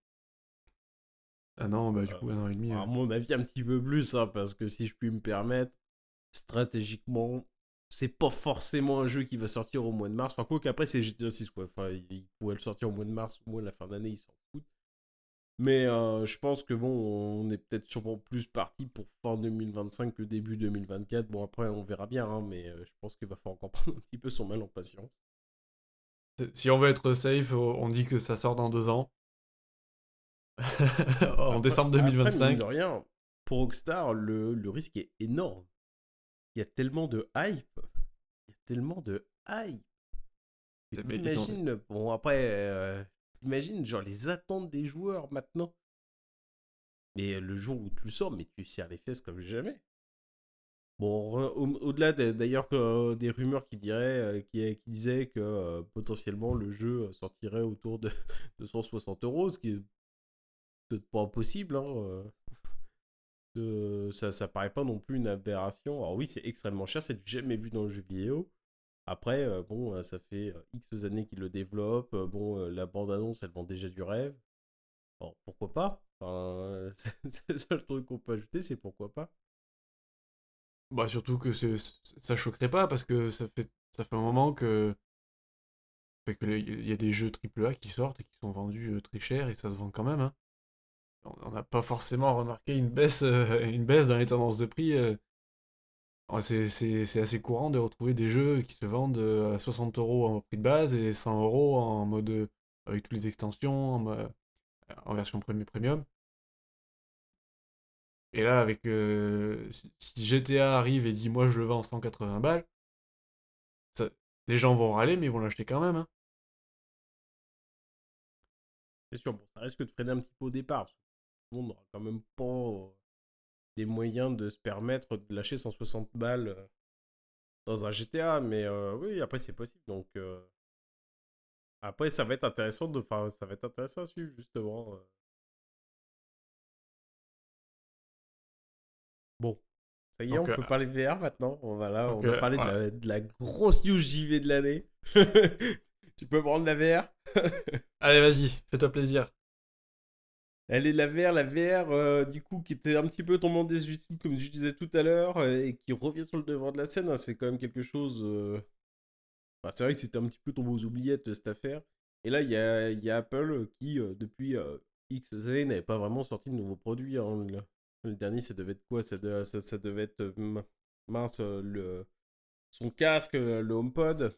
Un an, bah, du coup, un an et demi. À mon avis, un petit peu plus, hein, parce que si je puis me permettre, stratégiquement, c'est pas forcément un jeu qui va sortir au mois de mars. Enfin, quoi qu'après, c'est GTA 6, quoi. Enfin, il pourrait le sortir au mois de mars, au moins la fin d'année, s'en foutent. Mais euh, je pense que bon, on est peut-être sûrement plus parti pour fin 2025 que début 2024. Bon, après, on verra bien, hein, mais euh, je pense qu'il va falloir encore prendre un petit peu son mal en patience. Si on veut être safe, on dit que ça sort dans deux ans. en décembre 2025. de rien, pour Rockstar, le, le risque est énorme. Il y a tellement de hype. Il y a tellement de hype. Imagine, bon après, euh, imagine genre les attentes des joueurs maintenant? Et le jour où tu le sors, mais tu serres les fesses comme jamais. Bon, au-delà d'ailleurs des rumeurs qui, euh, disaient que potentiellement le jeu sortirait autour de 260 euros, ce qui est peut-être pas possible. Hein, ça, ça paraît pas non plus une aberration. Alors oui, c'est extrêmement cher, c'est jamais vu dans le jeu vidéo. Après, euh, bon, euh, ça fait euh, X années qu'ils le développent. bon, la bande-annonce, elle vend déjà du rêve. Bon, pourquoi pas? Enfin, C'est le seul truc qu'on peut ajouter, c'est pourquoi pas. Bah surtout que ça choquerait pas parce que ça fait, un moment que il y a des jeux AAA qui sortent et qui sont vendus très cher et ça se vend quand même. Hein on n'a pas forcément remarqué une baisse dans les tendances de prix. Euh. C'est assez courant de retrouver des jeux qui se vendent euh, à 60 euros en prix de base et 100 euros en mode avec toutes les extensions, en, version premium. Et là, avec si GTA arrive et dit moi je le vends 180 balles, les gens vont râler, mais ils vont l'acheter quand même. Hein. C'est sûr, bon, ça risque de freiner un petit peu au départ on n'aura quand même pas les moyens de se permettre de lâcher 160 balles dans un GTA, mais oui, après c'est possible. Donc après, ça va être intéressant de, enfin, ça va être intéressant à suivre justement. Bon, ça y est, on peut parler VR maintenant. On va là, on va parler de, la, de, la, grosse news JV de l'année. tu peux prendre la VR Allez, vas-y, fais-toi plaisir. Elle est la VR, la VR, euh, du coup, qui était un petit peu tombant des désuétude, comme je disais tout à l'heure, euh, et qui revient sur le devant de la scène. Hein, c'est quand même quelque chose. Euh, c'est vrai que c'était un petit peu tombé aux oubliettes, cette affaire. Et là, il y a, Apple qui, depuis X années, n'avait pas vraiment sorti de nouveaux produits. Hein. Le, dernier, ça devait être quoi? Ça, devait être. mince, le, son casque, le HomePod.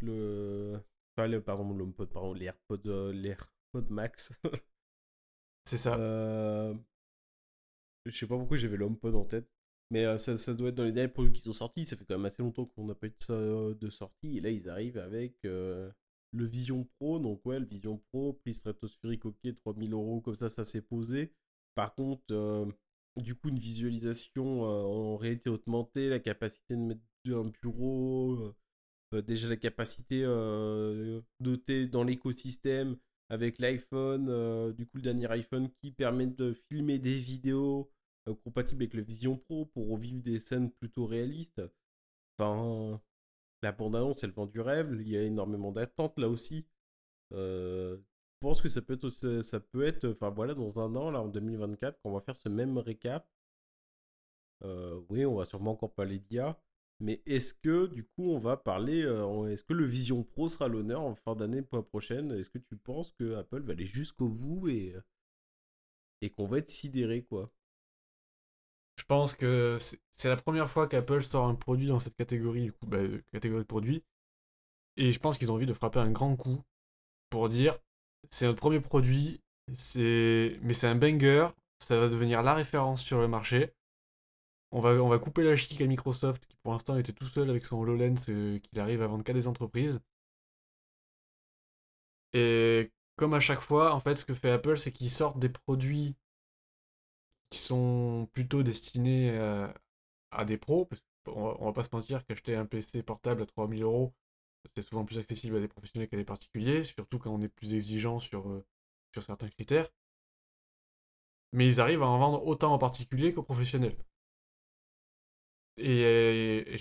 Le. Enfin, le, pardon, l'HomePod, pardon, les AirPods, les AirPods Max. C'est ça. Euh... Je sais pas pourquoi j'avais l'HomePod en tête. Mais ça, ça, doit être dans les derniers produits qui sont sortis. Ça fait quand même assez longtemps qu'on n'a pas eu de, de, sortie. Et là, ils arrivent avec le Vision Pro. Donc, ouais, le Vision Pro, prix stratosphérique, ok, 3000 euros, comme ça, ça s'est posé. Par contre, du coup, une visualisation en réalité augmentée, la capacité de mettre un bureau, déjà la capacité dotée dans l'écosystème avec l'iPhone, euh, du coup le dernier iPhone qui permet de filmer des vidéos euh, compatibles avec le Vision Pro pour revivre des scènes plutôt réalistes. Enfin, la bande-annonce, elle vend du rêve, il y a énormément d'attentes là aussi. Euh, je pense que ça peut être, ça peut être, enfin voilà, dans un an, là en 2024, quand on va faire ce même récap, oui, on va sûrement encore parler d'IA. Mais est-ce que, du coup, on va parler. Euh, est-ce que le Vision Pro sera l'honneur en fin d'année prochaine? Est-ce que tu penses que Apple va aller jusqu'au bout et, euh, qu'on va être sidéré, quoi? Je pense que c'est la première fois qu'Apple sort un produit dans cette catégorie, du coup, bah, euh, catégorie de produits. Et je pense qu'ils ont envie de frapper un grand coup pour dire c'est notre premier produit, mais c'est un banger, ça va devenir la référence sur le marché. On va, on couper la chic à Microsoft, qui pour l'instant était tout seul avec son HoloLens, euh, qu'il arrive à vendre qu'à des entreprises. Et comme à chaque fois, en fait, ce que fait Apple, c'est qu'ils sortent des produits qui sont plutôt destinés à, des pros. Parce qu'on va, va pas se mentir qu'acheter un PC portable à 3000 euros, c'est souvent plus accessible à des professionnels qu'à des particuliers, surtout quand on est plus exigeant sur, euh, sur certains critères. Mais ils arrivent à en vendre autant en particulier qu'aux professionnels. Et,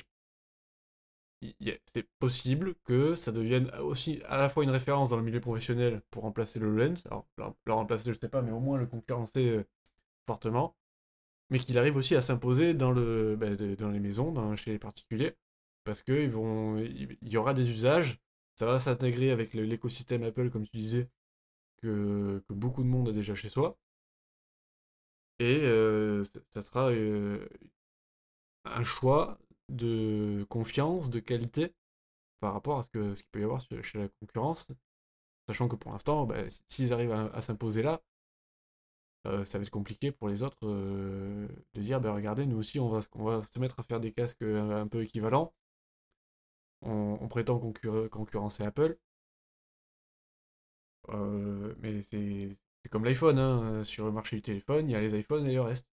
c'est possible que ça devienne aussi à la fois une référence dans le milieu professionnel pour remplacer le Lens. Alors, le remplacer, je sais pas, mais au moins le concurrencer euh, fortement. Mais qu'il arrive aussi à s'imposer dans, le, bah, dans les maisons, chez les particuliers. Parce qu'il il y aura des usages, ça va s'intégrer avec l'écosystème Apple, comme tu disais, que, que, beaucoup de monde a déjà chez soi. Et euh, ça sera euh, un choix de confiance, de qualité par rapport à ce qu'il ce peut y avoir chez la concurrence. Sachant que pour l'instant, bah, s'ils arrivent à, s'imposer là, euh, ça va être compliqué pour les autres euh, de dire bah, regardez, nous aussi, on va, on va se mettre à faire des casques euh, un, peu équivalents. On, prétend concurrencer Apple. mais c'est comme l'iPhone, hein. sur le marché du téléphone, il y a les iPhones et le reste.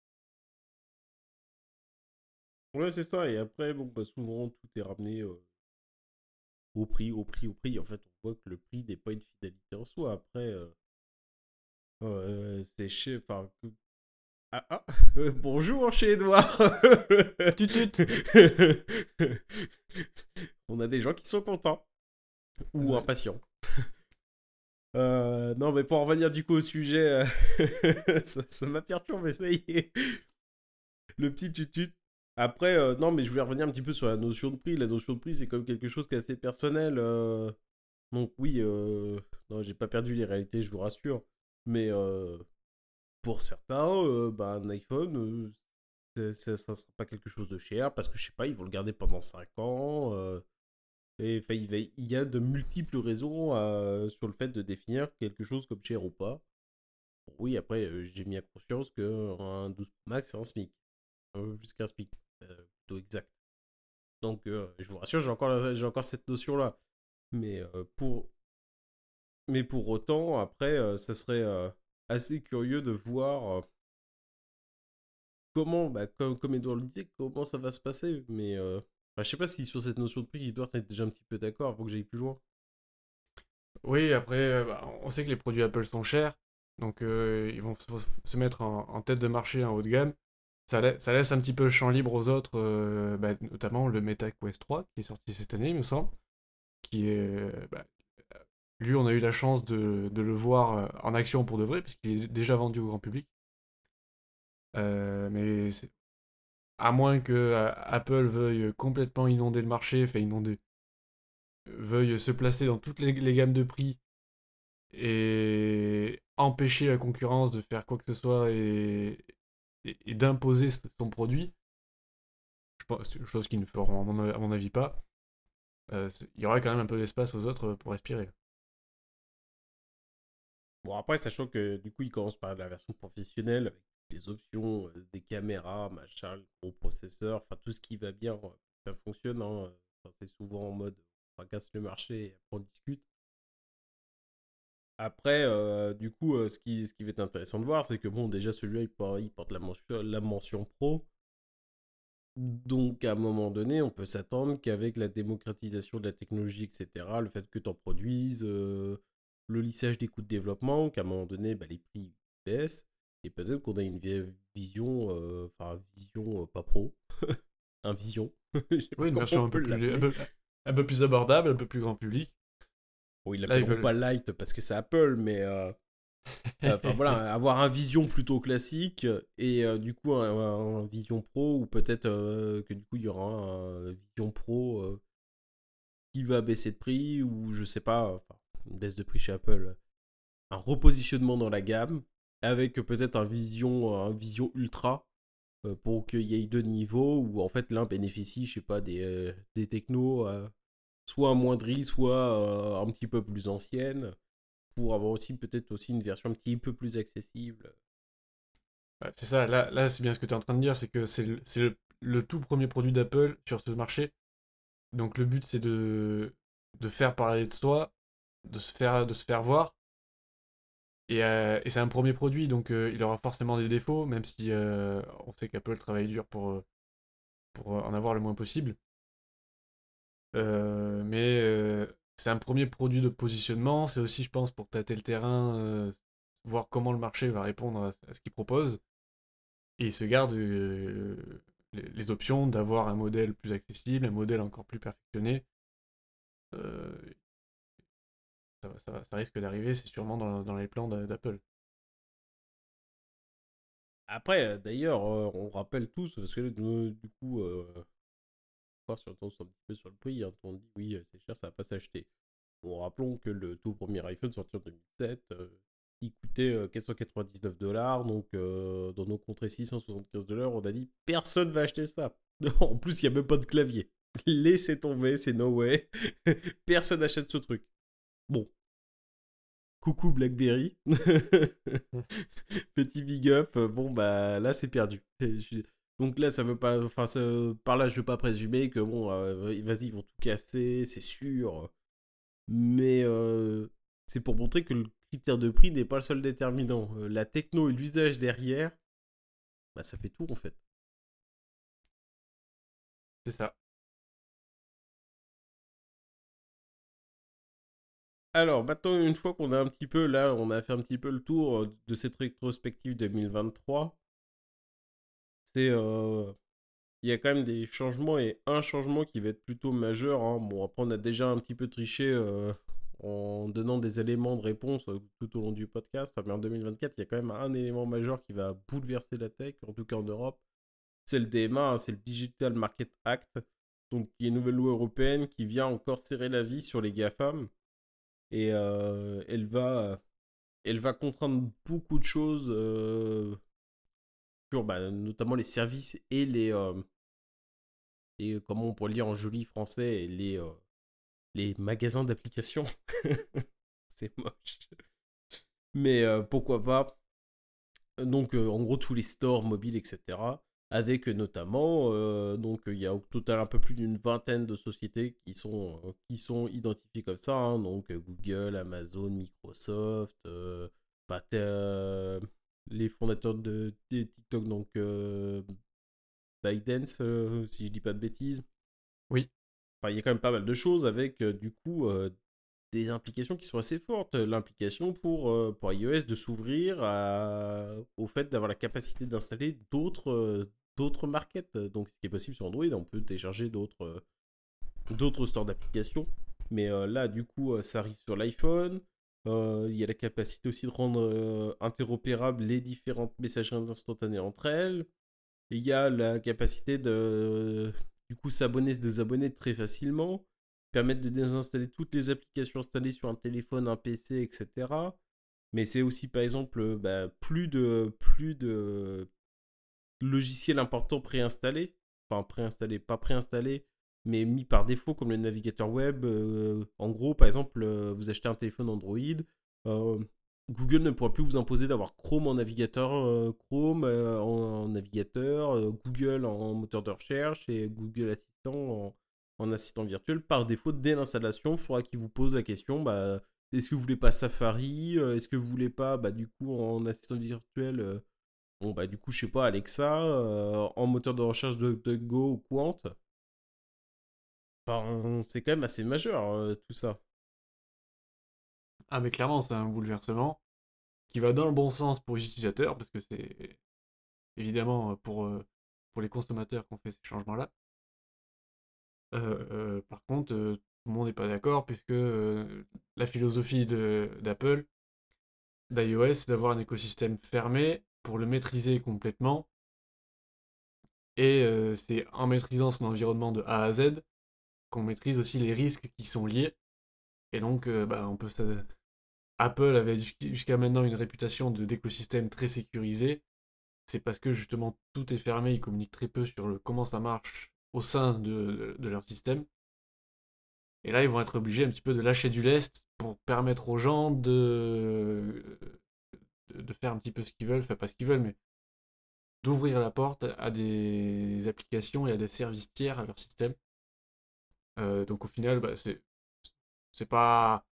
Ouais, c'est ça. Et après, bon, bah, souvent, tout est ramené au prix, au prix, au prix. En fait, on voit que le prix n'est pas une fidélité en soi. Après, c'est chez. Enfin, ah, ah bonjour chez Edouard On a des gens qui sont contents. Ou impatients. non, mais pour en revenir du coup au sujet, ça m'a perturbé, ça y est. Le petit tutut. Après, euh, non, mais je voulais revenir un petit peu sur la notion de prix. La notion de prix, c'est comme quelque chose qui est assez personnel. Euh. Donc oui, euh... non, j'ai pas perdu les réalités, je vous rassure. Mais pour certains, bah, un iPhone, ça ne sera pas quelque chose de cher parce que je sais pas, ils vont le garder pendant 5 ans. et il, y a de multiples raisons sur le fait de définir quelque chose comme cher ou pas. Oui, après, j'ai mis à conscience qu'un 12 Pro Max, c'est un SMIC. Jusqu'à un SMIC. Euh, plutôt exact. Donc, euh, je vous rassure, j'ai encore, j'ai encore cette notion-là. Mais euh, pour, mais pour autant, après, ça serait assez curieux de voir comment, bah, comme, comme Edouard le disait, comment ça va se passer. Mais bah, je sais pas si sur cette notion de prix, Edouard, tu déjà un petit peu d'accord avant que j'aille plus loin. Oui, après, bah, on sait que les produits Apple sont chers. Donc, ils vont se mettre en, tête de marché en haut de gamme ça, laisse un petit peu le champ libre aux autres, euh, bah, notamment le Meta Quest 3 qui est sorti cette année, il me semble. Qui est, bah, lui, on a eu la chance de, le voir euh, en action pour de vrai, puisqu'il est déjà vendu au grand public. Euh, mais à moins que Apple veuille complètement inonder le marché, veuille se placer dans toutes les, les gammes de prix et empêcher la concurrence de faire quoi que ce soit et, et, d'imposer son produit, je pense, chose qu'ils ne feront à mon, avis pas, euh, il y aurait quand même un peu d'espace aux autres pour respirer. Bon, après, sachant que du coup, ils commencent par la version professionnelle, avec les options, euh, des caméras, machin, gros processeur, enfin tout ce qui va bien, ça fonctionne. Hein. c'est souvent en mode on casse le marché et après on discute. Après, euh, du coup, euh, ce, qui, ce qui va être intéressant de voir, c'est que bon, déjà celui-là, il, porte, la, mention, la mention pro. Donc, à un moment donné, on peut s'attendre qu'avec la démocratisation de la technologie, etc., le fait que tu en produises, euh, le lissage des coûts de développement, qu'à un moment donné, bah, les prix baissent, et peut-être qu'on a une vision, enfin, vision pas pro, un vision. oui, une version un peu, plus, abordable, un peu plus grand public. Bon, ils l'appelleront pas Light parce que c'est Apple, mais euh, euh, enfin voilà, avoir un Vision plutôt classique et euh, du coup un, Vision Pro ou peut-être que du coup il y aura un Vision Pro qui va baisser de prix ou je sais pas, enfin, une baisse de prix chez Apple, un repositionnement dans la gamme avec peut-être un Vision, un Vision Ultra pour qu'il y ait deux niveaux où en fait l'un bénéficie, je sais pas, des, des technos soit amoindrie, soit euh, un petit peu plus ancienne, pour avoir aussi peut-être aussi une version un petit peu plus accessible. c'est ça, là, c'est bien ce que tu es en train de dire, c'est que c'est le, tout premier produit d'Apple sur ce marché. Donc le but c'est de, faire parler de soi, de se faire, voir. Et, euh, et c'est un premier produit, donc euh, il aura forcément des défauts, même si on sait qu'Apple travaille dur pour en avoir le moins possible. Euh, mais euh, c'est un premier produit de positionnement. C'est aussi, je pense, pour tâter le terrain, euh, voir comment le marché va répondre à, ce qu'il propose. Et il se garde les, options d'avoir un modèle plus accessible, un modèle encore plus perfectionné. Ça, risque d'arriver, c'est sûrement dans, les plans d'Apple. Après, d'ailleurs, on rappelle tous, parce que du coup, sur, un petit peu sur le prix, hein, on dit oui, c'est cher, ça va pas s'acheter. Bon, rappelons que le tout premier iPhone sorti en 2007, il coûtait 499 dollars, donc dans nos contrées 675 dollars, on a dit personne va acheter ça. en plus, il n'y a même pas de clavier. Laissez tomber, c'est no way. personne n'achète ce truc. Bon. Coucou Blackberry. Petit big up. Bon, bah là, c'est perdu. Donc là, ça veut pas. Enfin, par là, je veux pas présumer que bon, vas-y, ils vont tout casser, c'est sûr. Mais c'est pour montrer que le critère de prix n'est pas le seul déterminant. la techno et l'usage derrière, bah, ça fait tout en fait. C'est ça. Alors, maintenant, une fois qu'on a un petit peu, là, on a fait un petit peu le tour de cette rétrospective 2023, Il y a quand même des changements et un changement qui va être plutôt majeur. Hein. Bon, après, on a déjà un petit peu triché en donnant des éléments de réponse tout au long du podcast. Mais en 2024, il y a quand même un élément majeur qui va bouleverser la tech, en tout cas en Europe. C'est le DMA, hein, c'est le Digital Market Act, donc qui est une nouvelle loi européenne qui vient encore serrer la vie sur les GAFAM. Et elle, va, elle va contraindre beaucoup de choses bah, notamment les services et les. et comment on pourrait le dire en joli français, les les magasins d'applications. c'est moche. Mais euh, pourquoi pas? Donc, euh, en gros, tous les stores mobiles, etc. Avec notamment, euh, donc il y a au total un peu plus d'une vingtaine de sociétés qui sont, qui sont identifiées comme ça. Hein. donc Google, Amazon, Microsoft, bah, les fondateurs de, de TikTok, donc ByteDance, si je dis pas de bêtises. Oui il y a quand même pas mal de choses avec du coup des implications qui sont assez fortes. L'implication pour, pour iOS de s'ouvrir au fait d'avoir la capacité d'installer d'autres d'autres markets. Donc, ce qui est possible sur Android, on peut télécharger d'autres d'autres stores d'applications. Mais là, du coup, ça arrive sur l'iPhone. Il y a la capacité aussi de rendre interopérables les différentes messageries instantanées entre elles. Il y a la capacité de, du coup s'abonner, se désabonner très facilement, permettre de désinstaller toutes les applications installées sur un téléphone, un PC, etc. Mais c'est aussi par exemple bah, plus de plus de logiciels importants préinstallés, enfin préinstallés, pas préinstallés, mais mis par défaut comme le navigateur web. Euh, en gros, par exemple, euh, vous achetez un téléphone Android, euh, Google ne pourra plus vous imposer d'avoir Chrome en navigateur, Chrome en, navigateur, Google en moteur de recherche et Google Assistant en, assistant virtuel. Par défaut, dès l'installation, il faudra qu'il vous pose la question bah, est-ce que vous voulez pas Safari Est-ce que vous voulez pas, bah, du coup, en assistant virtuel, bon, bah, du coup, je sais pas, Alexa, en moteur de recherche de, Go ou Quant c'est quand même assez majeur tout ça. Ah, mais clairement, c'est un bouleversement qui va dans le bon sens pour les utilisateurs, parce que c'est évidemment pour, euh, pour les consommateurs qu'on fait ces changements-là. Euh, euh, par contre, tout le monde n'est pas d'accord, puisque la philosophie d'Apple, d'iOS, c'est d'avoir un écosystème fermé pour le maîtriser complètement. Et c'est en maîtrisant son environnement de A à Z qu'on maîtrise aussi les risques qui sont liés. Et donc, bah, on peut Apple avait jusqu'à maintenant une réputation d'écosystème très sécurisé. C'est parce que justement tout est fermé, ils communiquent très peu sur comment ça marche au sein de, leur système. Et là, ils vont être obligés un petit peu de lâcher du lest pour permettre aux gens de, de, faire un petit peu ce qu'ils veulent, enfin pas ce qu'ils veulent, mais d'ouvrir la porte à des applications et à des services tiers à leur système. Euh, donc au final, bah, c'est pas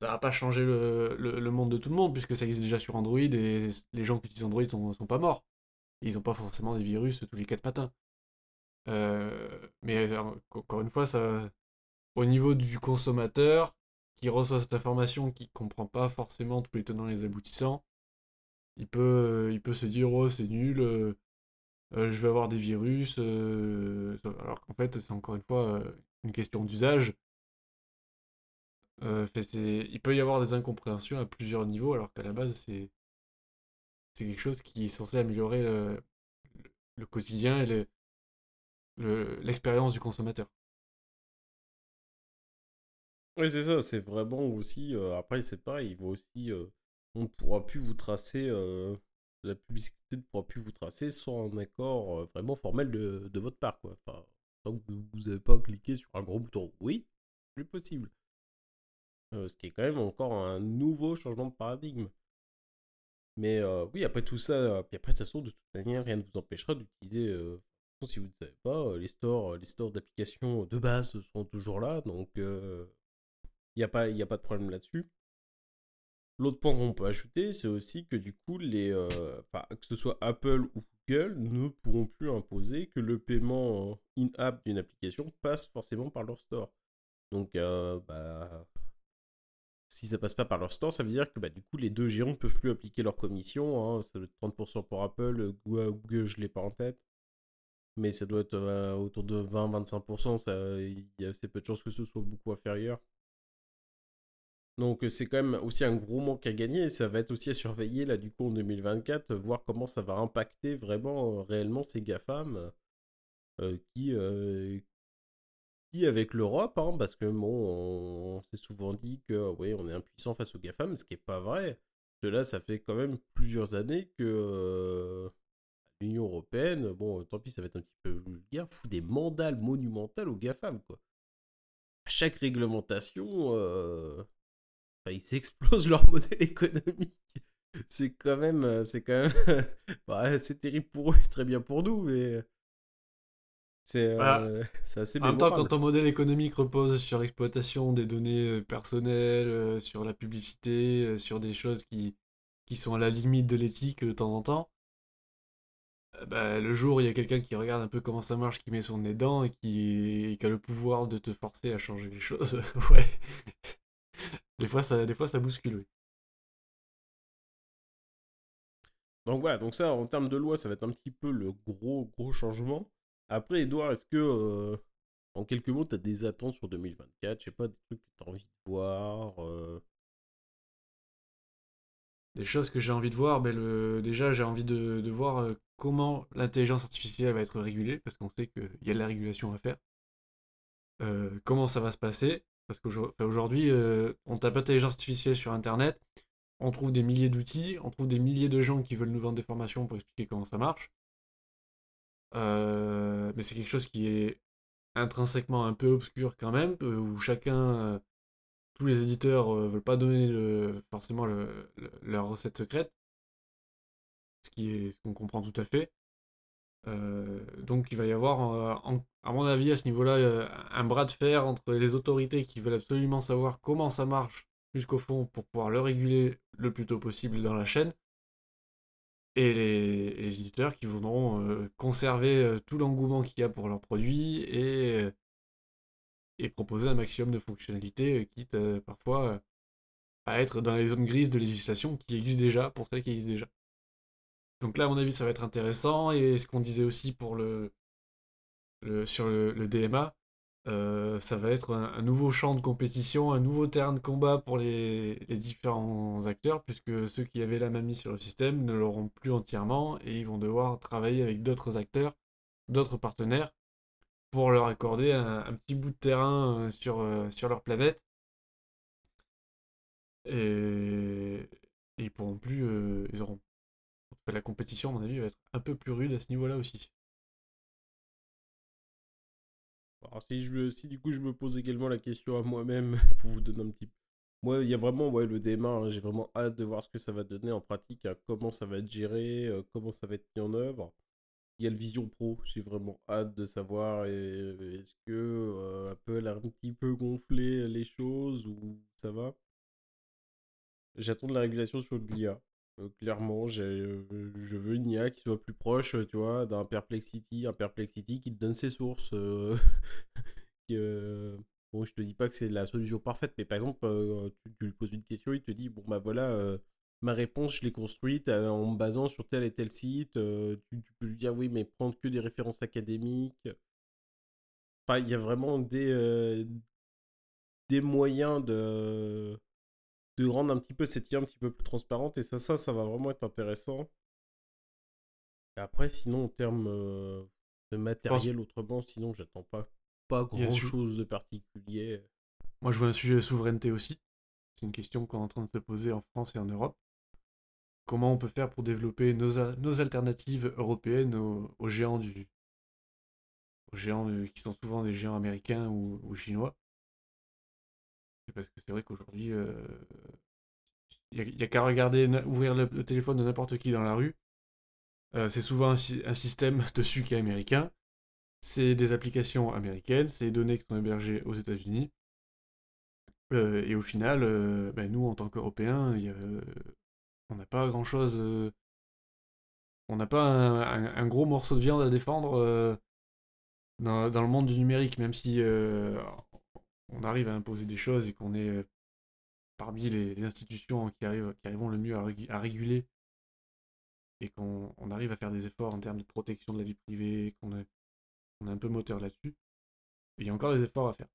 ça va pas changer le, monde de tout le monde, puisque ça existe déjà sur Android et les gens qui utilisent Android sont, sont pas morts. Ils n'ont pas forcément des virus tous les 4 matins. Euh, mais encore une fois, ça, au niveau du consommateur qui reçoit cette information, qui comprend pas forcément tous les tenants et les aboutissants, il peut, il peut se dire oh c'est nul, euh, je vais avoir des virus, alors qu'en fait, c'est encore une fois une question d'usage. il peut y avoir des incompréhensions à plusieurs niveaux, alors qu'à la base, c'est quelque chose qui est censé améliorer le, quotidien et l'expérience du consommateur. Oui, c'est ça, c'est vraiment aussi. après, c'est pareil, il va aussi. on ne pourra plus vous tracer. la publicité ne pourra plus vous tracer sans un accord vraiment formel de, de, votre part, quoi. Que vous n'avez pas cliqué sur un gros bouton oui, plus possible. ce qui est quand même encore un nouveau changement de paradigme. Mais oui, après tout ça, puis après, de toute de toute manière, rien ne vous empêchera d'utiliser si vous ne savez pas, les stores, les stores d'applications de base sont toujours là, donc il n'y a, pas, a pas de problème là-dessus. L'autre point qu'on peut ajouter, c'est aussi que du coup, les, euh, que ce soit Apple ou Google ne pourront plus imposer que le paiement in-app d'une application passe forcément par leur store. Donc, euh, bah, si ça passe pas par leur store, ça veut dire que bah, du coup, les deux géants ne peuvent plus appliquer leur commission. Hein. Ça doit être 30% pour Apple, Google, je l'ai pas en tête. Mais ça doit être euh, autour de 20-25%. Il y a assez peu de chances que ce soit beaucoup inférieur. Donc c'est quand même aussi un gros manque à gagner et ça va être aussi à surveiller là du coup en 2024, voir comment ça va impacter vraiment réellement ces GAFAM qui, qui avec l'Europe, hein, parce que bon, on, s'est souvent dit que oui, on est impuissant face aux GAFAM, ce qui n'est pas vrai. Là, ça fait quand même plusieurs années que l'Union Européenne, bon, tant pis, ça va être un petit peu vulgaire, fout des mandales monumentales aux GAFAM, quoi. À chaque réglementation, ils s'explosent leur modèle économique. C'est quand même, euh, c'est quand même, bah, c'est terrible pour eux, très bien pour nous, mais c'est euh, assez. En même temps, quand ton modèle économique repose sur l'exploitation des données euh, personnelles, sur la publicité, sur des choses qui qui sont à la limite de l'éthique de temps en temps, bah, le jour où il y a quelqu'un qui regarde un peu comment ça marche, qui met son nez dedans et qui, et qui a le pouvoir de te forcer à changer les choses, ouais, des fois, ça, des fois, ça bouscule, oui. Donc voilà, donc ça, en termes de loi, ça va être un petit peu le gros, gros changement. Après, Edouard, est-ce que, euh, en quelques mots, tu as des attentes sur 2024 Je sais pas, des trucs que tu as envie de voir euh? Des choses que j'ai envie de voir, ben le... déjà, j'ai envie de, de voir euh, comment l'intelligence artificielle va être régulée, parce qu'on sait qu'il y a de la régulation à faire. comment ça va se passer? Parce qu'aujourd'hui, euh, on tape intelligence artificielle sur Internet, on trouve des milliers d'outils, on trouve des milliers de gens qui veulent nous vendre des formations pour expliquer comment ça marche. Euh, mais c'est quelque chose qui est intrinsèquement un peu obscur quand même, euh, où chacun, tous les éditeurs veulent pas donner forcément leur recette secrète, ce qui est ce qu'on comprend tout à fait. Euh, donc il va y avoir, euh, à mon avis, à ce niveau-là, euh, un bras de fer entre les autorités qui veulent absolument savoir comment ça marche jusqu'au fond pour pouvoir le réguler le plus tôt possible dans la chaîne, et les, éditeurs qui voudront conserver tout l'engouement qu'il y a pour leurs produits et, et proposer un maximum de fonctionnalités, quitte parfois à être dans les zones grises de législation qui existent déjà, pour celles qui existent déjà. Donc là, à mon avis, ça va être intéressant. Et ce qu'on disait aussi pour le, sur le, DMA, euh, ça va être un, nouveau champ de compétition, un nouveau terrain de combat pour les, différents acteurs, puisque ceux qui avaient la main mise sur le système ne l'auront plus entièrement et ils vont devoir travailler avec d'autres acteurs, d'autres partenaires, pour leur accorder un, petit bout de terrain euh, sur, euh, sur leur planète. Et, ils pourront plus, ils auront la compétition, à mon avis, va être un peu plus rude à ce niveau-là aussi. Alors, si, je, si du coup je me pose également la question à moi-même pour vous donner un petit moi, il y a vraiment le DMA, hein, j'ai vraiment hâte de voir ce que ça va donner en pratique, hein, comment ça va être géré, euh, comment ça va être mis en œuvre. Il y a le Vision Pro, j'ai vraiment hâte de savoir est-ce que euh, Apple a un petit peu gonflé les choses ou ça va? J'attends de la régulation sur l'IA. Euh, clairement, euh, je veux une IA qui soit plus proche, tu vois, d'un Perplexity, un Perplexity qui te donne ses sources. Euh, bon, je te dis pas que c'est la solution parfaite, mais par exemple, tu, lui poses une question, il te dit, bon bah voilà, ma réponse, je l'ai construite en me basant sur tel et tel site. tu, peux lui dire oui, mais prendre que des références académiques. Enfin, il y a vraiment des, des moyens de, de rendre un petit peu cette IA un petit peu plus transparente. Et ça, ça, ça va vraiment être intéressant. Et après, sinon, en termes de matériel, autrement, sinon, j'attends pas, pas grand chose de particulier. Moi, je vois un sujet de souveraineté aussi. C'est une question qu'on est en train de se poser en France et en Europe. Comment on peut faire pour développer nos, alternatives européennes aux, géants du, aux géants qui sont souvent des géants américains ou, chinois? Parce que c'est vrai qu'aujourd'hui, il n'y a, qu'à regarder, ouvrir le, téléphone de n'importe qui dans la rue. C'est souvent un, système dessus qui est américain. C'est des applications américaines, c'est des données qui sont hébergées aux États-Unis. Et au final, ben, nous, en tant qu'Européens, on n'a pas grand-chose. on n'a pas un, gros morceau de viande à défendre dans, le monde du numérique, même si on arrive à imposer des choses et qu'on est parmi les, institutions qui arrivent, qui arrivent le mieux à réguler et qu'on arrive à faire des efforts en termes de protection de la vie privée, qu'on est, on un peu moteur là-dessus, il y a encore des efforts à faire.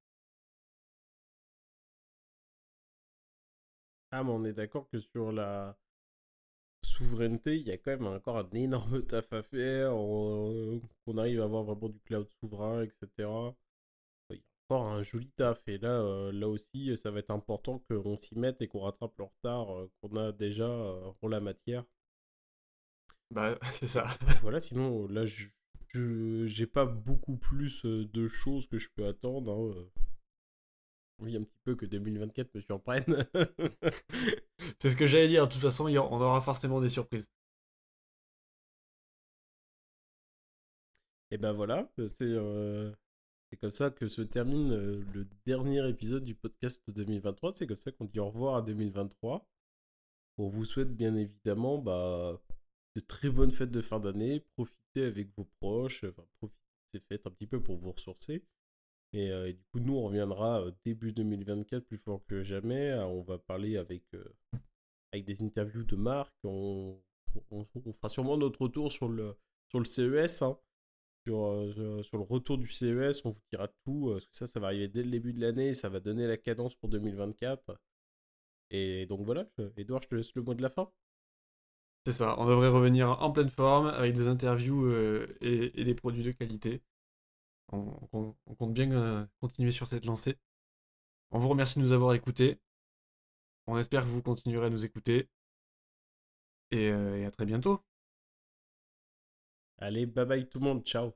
Ah, mais on est d'accord que sur la souveraineté, il y a quand même encore un énorme taf à faire, qu'on arrive à avoir vraiment du cloud souverain, etc. Encore un joli taf, et là, euh, là aussi, ça va être important qu'on s'y mette et qu'on rattrape le retard euh, qu'on a déjà euh, en la matière. Bah, c'est ça. voilà, sinon, là, je j'ai pas beaucoup plus de choses que je peux attendre. Hein. Oui, un petit peu que 2024 me surprenne. c'est ce que j'allais dire. De toute façon, on aura forcément des surprises. Et ben voilà, c'est c'est comme ça que se termine le dernier épisode du podcast de 2023. C'est comme ça qu'on dit au revoir à 2023. On vous souhaite bien évidemment bah, de très bonnes fêtes de fin d'année. Profitez avec vos proches, profitez de ces fêtes un petit peu pour vous ressourcer. Et, du coup, nous, on reviendra début 2024 plus fort que jamais. Euh, on va parler avec, avec des interviews de marques. On, on, fera sûrement notre retour sur le, sur le CES. Hein. Sur, sur, le retour du CES, on vous dira tout. Parce que ça, ça va arriver dès le début de l'année. Ça va donner la cadence pour 2024. Et donc voilà, Edouard, je te laisse le mot de la fin. C'est ça, on devrait revenir en pleine forme avec des interviews euh, et, des produits de qualité. On, compte bien euh, continuer sur cette lancée. On vous remercie de nous avoir écoutés. On espère que vous continuerez à nous écouter. et euh, à très bientôt. Allez, bye bye tout le monde, ciao.